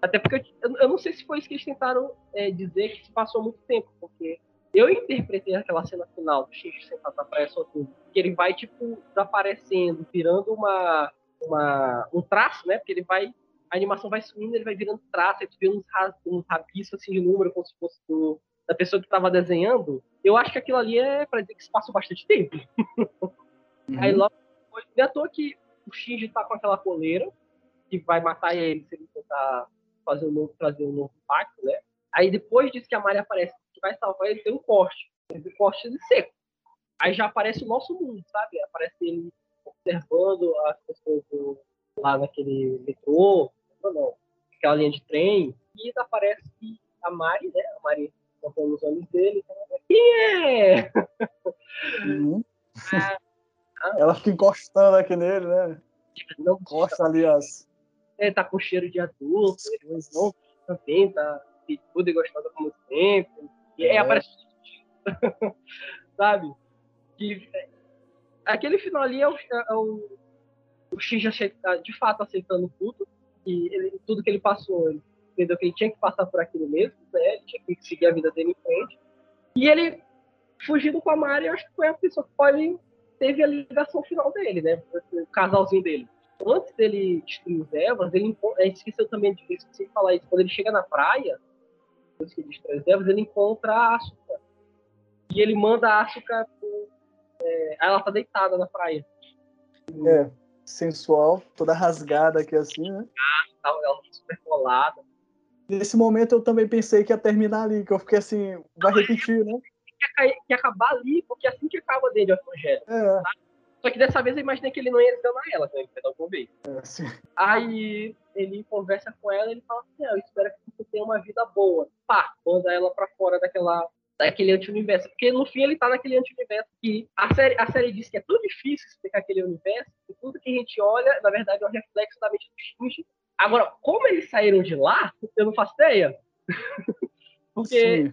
Até porque eu, eu não sei se foi isso que eles tentaram é, dizer que se passou muito tempo, porque eu interpretei aquela cena final do X sentado na praia sozinho, que ele vai, tipo, desaparecendo, virando uma, uma, um traço, né? Porque ele vai. A animação vai sumindo, ele vai virando traço, aí tu vê uns, uns rabiscos assim de número, como se fosse do, da pessoa que estava desenhando, eu acho que aquilo ali é para dizer que se passou bastante tempo. Uhum. Aí logo depois, não é à toa que o Shinji tá com aquela coleira, que vai matar ele se ele tentar fazer um novo, trazer um novo pacto, né? Aí depois disso que a Mari aparece, que vai salvar ele, tem um corte. Um corte de seco. Aí já aparece o nosso mundo, sabe? Aparece ele observando as pessoas do, lá naquele metrô, não, não, aquela linha de trem, e aparece a Mari, né? A Mari contando os olhos dele. Quem é? Uhum. Ah, Ela fica encostando aqui nele, né? Não encosta ali as. É, tá com cheiro de adulto, ele não também tá tudo e gostosa como sempre. E aí é. aparece. Sabe? Que, é, aquele final ali é o, é o, o X de fato aceitando tudo. E ele, tudo que ele passou, ele entendeu que ele tinha que passar por aquilo mesmo, né? Ele tinha que seguir a vida dele em frente. E ele, fugindo com a Mari, acho que foi a pessoa que pode teve a ligação final dele, né? O casalzinho dele. Antes dele destruir os Evas, ele esqueceu também de, esqueci de falar isso, quando ele chega na praia, depois que ele destrói os Evas, ele encontra a Asuka. E ele manda a Asuka pro, é, ela tá deitada na praia. É, sensual, toda rasgada aqui assim, né? Tá, ela tá super colada. Nesse momento eu também pensei que ia terminar ali, que eu fiquei assim, vai repetir, né? Que ia acabar ali, porque é assim que acaba dele o Evangelho. É. Só que dessa vez eu imaginei que ele não ia enganar ela, então ele foi dar um beijo. É, sim. Aí ele conversa com ela e ele fala assim: ah, eu espero que você tenha uma vida boa. Pá, manda ela pra fora daquela, daquele anti-universo. Porque no fim ele tá naquele anti-universo que a série, a série diz que é tão difícil explicar aquele universo que tudo que a gente olha, na verdade, é um reflexo da mente do Shinji. Agora, como eles saíram de lá, eu não faço ideia. Porque é,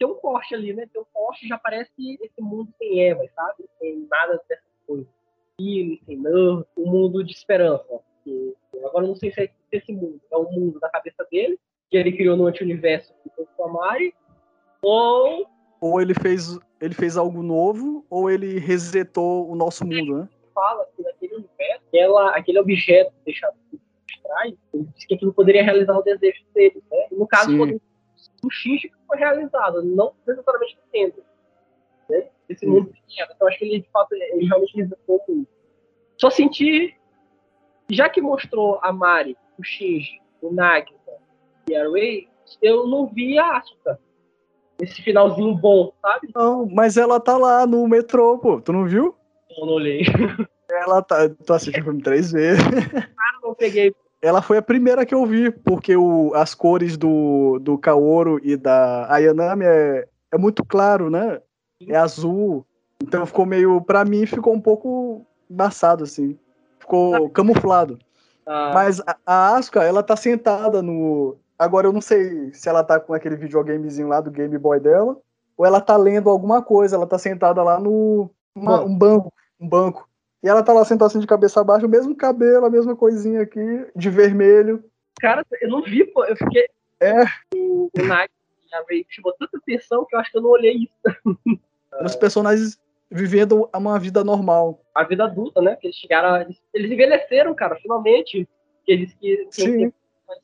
tem um corte ali, né? Tem um corte já parece esse mundo sem Eva, sabe? Sem nada dessas coisas. Healing, sem Nerf, um mundo de esperança. Que, agora não sei se é esse mundo. É o mundo da cabeça dele, que ele criou no anti-universo com a Mari, ou. Ou ele fez, ele fez algo novo, ou ele resetou o nosso mundo, né? Fala que naquele universo, aquela, aquele objeto deixado trás, ele disse que aquilo poderia realizar o desejo dele, né? E no caso, o Shinji foi realizado, não necessariamente o Tendo. Né? Esse mundo pequeno. Então acho que ele, de fato, ele realmente resetou o mundo. Só senti, já que mostrou a Mari, o Shinji, o Nagisa e a Rei, eu não vi a Asuka esse finalzinho bom, sabe? Não, mas ela tá lá no metrô, pô. Tu não viu? Eu não olhei. Ela tá. Tu assistiu o filme três vezes. Ah, não peguei. Ela foi a primeira que eu vi, porque o, as cores do, do Kaoru e da Ayanami é, é muito claro, né? É azul. Então ficou meio. Pra mim, ficou um pouco embaçado, assim. Ficou ah. camuflado. Ah. Mas a, a Asuka, ela tá sentada no, Agora eu não sei se ela tá com aquele videogamezinho lá do Game Boy dela, ou ela tá lendo alguma coisa, ela tá sentada lá no uma, um banco, um banco. E ela tá lá sentada assim de cabeça baixa, o mesmo cabelo, a mesma coisinha aqui, de vermelho. Cara, eu não vi, pô, eu fiquei. É. O, o Nike chamou tanta atenção que eu acho que eu não olhei isso. Os personagens vivendo uma vida normal. A vida adulta, né? Que eles chegaram. Eles envelheceram, cara, finalmente. Eles que. Sim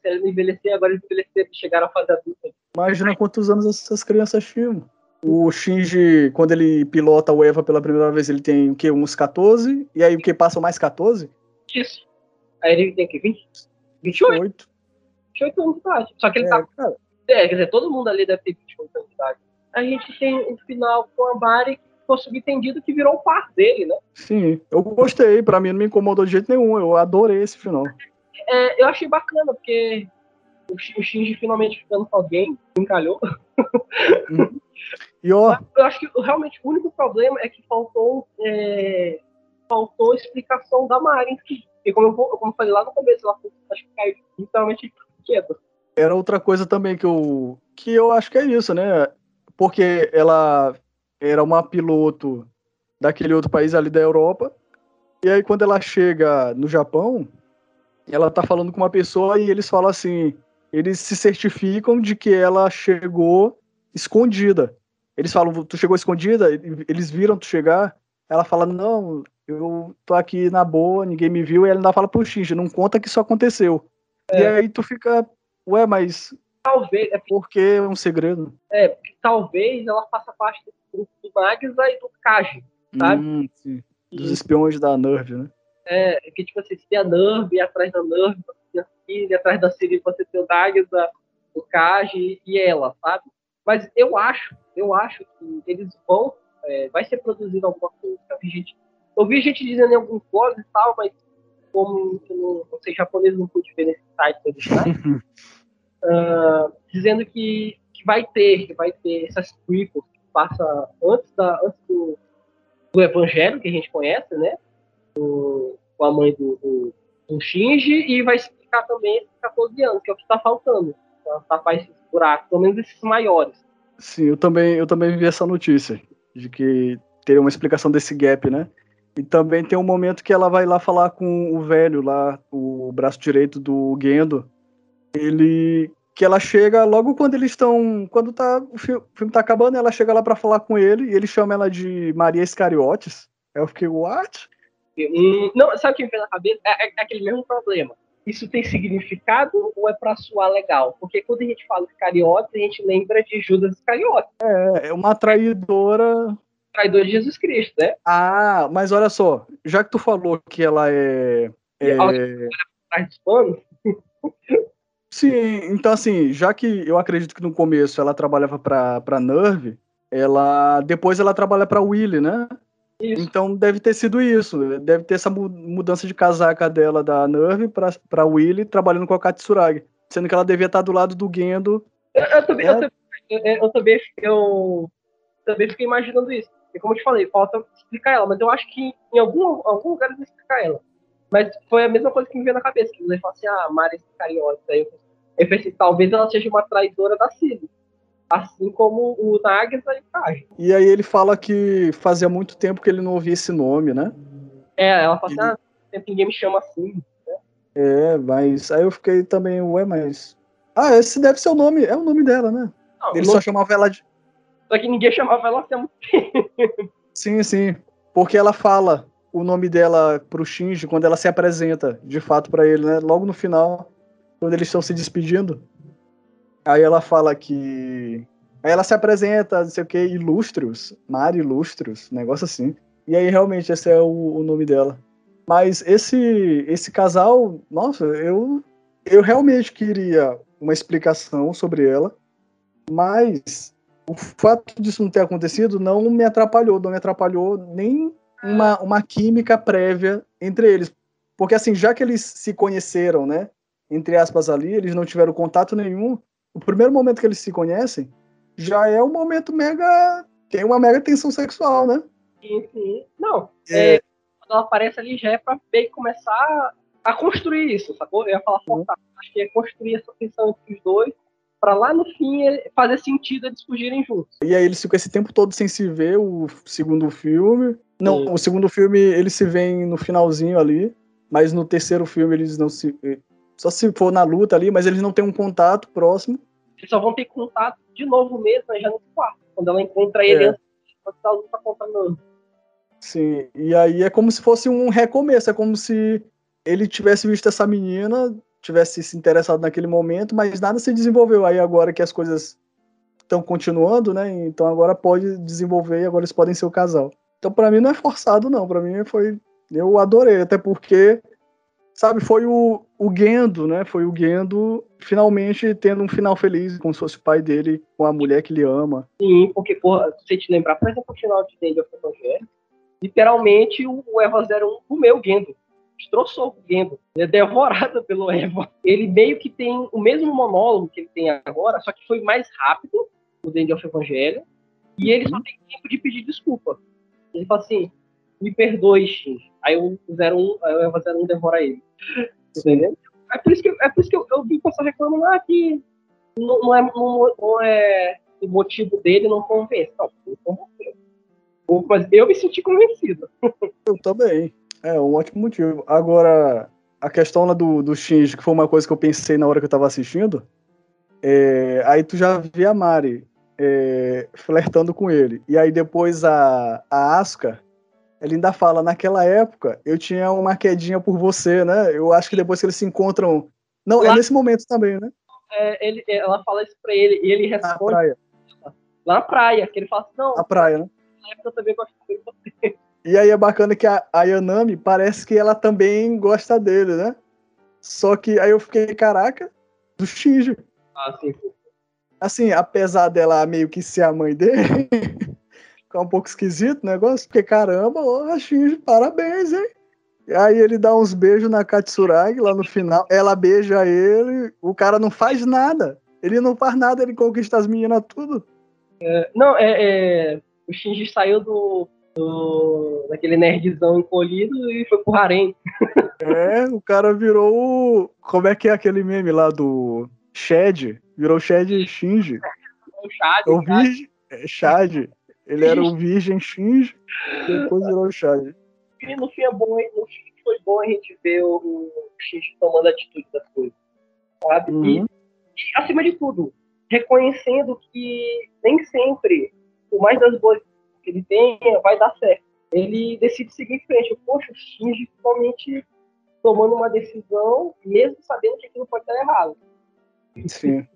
querendo envelhecer, agora eles envelheceram, chegaram à fase adulta. Imagina quantos anos essas crianças tinham. O Shinji, quando ele pilota o Eva pela primeira vez, ele tem o quê? Uns 14? E aí o que passa mais 14? Isso. Aí ele tem o quê? 20? 28? 28, 28 anos de idade. Só que ele é, tá. Cara. É, quer dizer, todo mundo ali deve ter 28 anos de idade. A gente tem um final com a que ficou subentendido que virou o par dele, né? Sim, eu gostei. Pra mim não me incomodou de jeito nenhum. Eu adorei esse final é, eu achei bacana, porque o, Shinji finalmente ficando com alguém, encalhou. Hum. E ó, eu acho que realmente o único problema é que faltou é, faltou explicação da Mari E como eu, como eu falei lá no começo, ela acho que caiu literalmente quieta. Era outra coisa também que eu que eu acho que é isso, né? Porque ela era uma piloto daquele outro país ali da Europa. E aí quando ela chega no Japão, ela tá falando com uma pessoa e eles falam assim, eles se certificam de que ela chegou escondida. Eles falam, tu chegou escondida? Eles viram tu chegar? Ela fala, não, eu tô aqui na boa, ninguém me viu. E ela ainda fala pro Shinji, não conta que isso aconteceu. É. E aí tu fica, ué, mas... Talvez... É porque é um segredo. É, porque talvez ela faça parte do grupo do Magza e do Kaji, sabe? Hum, Dos espiões da Nerve, né? É, que tipo assim, se tem a Nerve atrás da Nerve, você tem a Siri, atrás da Siri você tem o Dagza, o Kaji e ela, sabe? Mas eu acho, eu acho que eles vão, é, vai ser produzido alguma coisa. Eu vi gente, eu vi gente dizendo em alguns blogs e tal, mas como eu não, não sei japonês, não pude ver nesse site uh, dizendo que, que vai ter, que vai ter essas prequels que passa antes, da, antes do, do Evangelho, que a gente conhece, né? com a mãe do, do, do, Shinji e vai também esses 14 anos, que é o que está faltando, para tapar esses buracos, pelo menos esses maiores. Sim, eu também, eu também vi essa notícia, de que teria uma explicação desse gap, né? E também tem um momento que ela vai lá falar com o velho lá, o braço direito do Gendo. Ele que ela chega logo quando eles estão, quando tá o filme, o filme tá acabando, ela chega lá para falar com ele e ele chama ela de Maria Iscariotes. Aí eu fiquei, what? Hum, não, sabe o que me vem na cabeça? É, é, é aquele mesmo problema. Isso tem significado ou é pra soar legal? Porque quando a gente fala Iscariotes, a gente lembra de Judas Iscariotes. É, é uma traidora. Traidor de Jesus Cristo, né? Ah, mas olha só, já que tu falou que ela é. é... Panos. Sim, então assim, já que eu acredito que no começo ela trabalhava pra, pra Nerve, ela depois ela trabalha pra Willy, né? Isso. Então deve ter sido isso. Deve ter essa mu- mudança de casaca dela da Nerve pra, pra Willy trabalhando com a Katsuragi. Sendo que ela devia estar do lado do Gendo. Eu, eu também, É. eu, também, eu, eu também, eu também fiquei imaginando isso. E como eu te falei, falta explicar ela, mas eu acho que em algum, algum lugar eles explicar ela. Mas foi a mesma coisa que me veio na cabeça, que ele falou assim, ah, Mari Iscariotes. Aí eu, eu pensei, talvez ela seja uma traidora da Cid. Assim como o e o Kaji. E aí ele fala que fazia muito tempo que ele não ouvia esse nome, né? É, ela fala assim, ah, sempre ninguém me chama assim. É, mas aí eu fiquei também, ué, mas. Ah, esse deve ser o nome, é o nome dela, né? Não, Ele só chamava ela de. só que ninguém chamava ela assim há muito tempo. Sim, sim. Porque ela fala o nome dela pro Shinji quando ela se apresenta, de fato, pra ele, né? Logo no final, quando eles estão se despedindo. Aí ela fala que. Aí ela se apresenta, não sei o que, Ilustrios, Mari Ilustrios, negócio assim. E aí realmente esse é o, o nome dela. Mas esse esse casal, nossa, eu eu realmente queria uma explicação sobre ela, mas o fato disso não ter acontecido não me atrapalhou, não me atrapalhou nem uma, uma química prévia entre eles. Porque assim, já que eles se conheceram, né, entre aspas ali, eles não tiveram contato nenhum, o primeiro momento que eles se conhecem já é um momento mega tem uma mega tensão sexual, né? Sim, sim. Não, É. é, quando ela aparece ali já é pra que começar a construir isso, sacou? Eu ia falar Uhum. forçar. Acho que é construir essa tensão entre os dois, pra lá no fim fazer sentido eles fugirem juntos. E aí eles ficam esse tempo todo sem se ver, o segundo filme. Não, Sim. o segundo filme eles se veem no finalzinho ali, mas no terceiro filme eles não se. Só se for na luta ali, mas eles não têm um contato próximo. Eles só vão ter contato de novo mesmo, né, já no quarto, quando ela encontra ele É. antes de a luta contra Nami. Sim. E aí é como se fosse um recomeço, é como se ele tivesse visto essa menina, tivesse se interessado naquele momento, mas nada se desenvolveu. Aí agora que as coisas estão continuando, né? Então agora pode desenvolver e agora eles podem ser o casal. Então pra mim não é forçado não, Pra mim foi eu adorei, até porque sabe, foi o, o Gendo, né? Foi o Gendo finalmente tendo um final feliz, como se fosse o pai dele com a mulher que ele ama. Sim, porque, porra, se você te lembrar, por exemplo, o final de End of Evangelho, literalmente o o Eva 01 comeu o Gendo. Destroçou o Gendo. Ele é devorado pelo Eva. Ele meio que tem o mesmo monólogo que ele tem agora, só que foi mais rápido, o The End of Evangelho, e ele só tem tempo de pedir desculpa. Ele fala assim, me perdoe, Shinji. Aí o 01, aí o Eva 01 devora ele. Entendeu? É por isso que, é por isso que eu, eu vi o pessoal reclamando ah, que não, não é, não, não é o motivo dele não convence. Não, ele convenceu. Mas eu me senti convencido. Eu também. É um ótimo motivo. Agora, a questão lá do, do Shinji, que foi uma coisa que eu pensei na hora que eu tava assistindo, é, aí tu já vê a Mari é, flertando com ele. E aí depois a, a Asuka, ela ainda fala, naquela época eu tinha uma quedinha por você, né? Eu acho que depois que eles se encontram. Não, é Lá- nesse momento também, né? É, ele, ela fala isso pra ele e ele Na responde praia. lá na praia, que ele fala assim, não, Na praia, né? na época eu também gostei de você. E aí é bacana que a, a Yanami parece que ela também gosta dele, né? Só que aí eu fiquei, caraca, do Shinji. Ah, sim. Assim, apesar dela meio que ser a mãe dele, fica um pouco esquisito o negócio, porque caramba, ó, Shinji, parabéns, hein? E aí ele dá uns beijos na Katsuragi lá no final, ela beija ele, o cara não faz nada. Ele não faz nada, ele conquista as meninas tudo. Não, é, é, o Shinji saiu do, do daquele nerdzão encolhido e foi pro harém. É, o cara virou o. Como é que é aquele meme lá do Shed? Virou Shed Shinji. O Chad, É o virgem. É Shad. Ele era o virgem Shinji, depois virou Shad. E no fim é bom, no fim foi bom a gente ver o, o Shinji tomando atitude das coisas. Sabe? E, Uhum. e, acima de tudo, reconhecendo que nem sempre, por mais das boas que ele tenha, vai dar certo. ele decide seguir em frente. Poxa, o Shinji totalmente tomando uma decisão, mesmo sabendo que aquilo pode estar errado. Sim.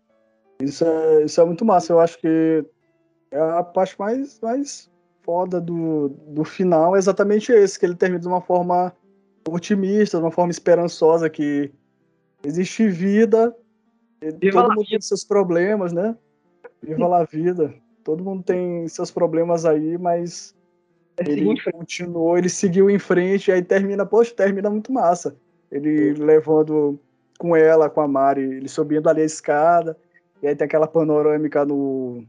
Isso é, isso é muito massa. Eu acho que a parte mais, mais foda do, do final é exatamente esse, que ele termina de uma forma otimista, de uma forma esperançosa, que existe vida, Viva todo mundo tem seus problemas, né? Viva lá a vida. Todo mundo tem seus problemas aí, mas ele continuou, ele seguiu em frente, e aí termina, poxa, termina muito massa. Ele levando com ela, com a Mari, ele subindo ali a escada, e aí tem aquela panorâmica no,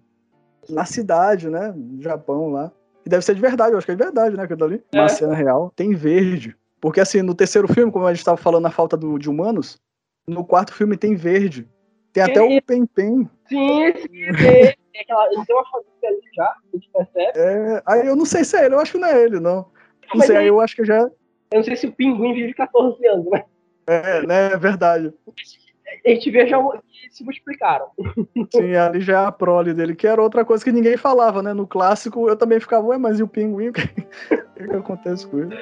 na cidade, né? No Japão lá. Que deve ser de verdade, eu acho que é de verdade, né? Aquilo ali. É. Uma cena real. Tem verde. Porque assim, no terceiro filme, como a gente estava falando na falta do, de humanos, no quarto filme tem verde. Tem até o Pen Pen. Sim, esse é, é aquela, ele tem uma família ali já, a gente percebe. É, aí eu não sei se é ele, eu acho que não é ele, não. Não sei, aí eu acho que já. Eu não sei se o pinguim vive 14 anos, né? É, né, é verdade. Gente vê já se multiplicaram. Sim, ali já é a prole dele, que era outra coisa que ninguém falava, né? No clássico eu também ficava, ué, mas e o pinguim? O que, que acontece com ele?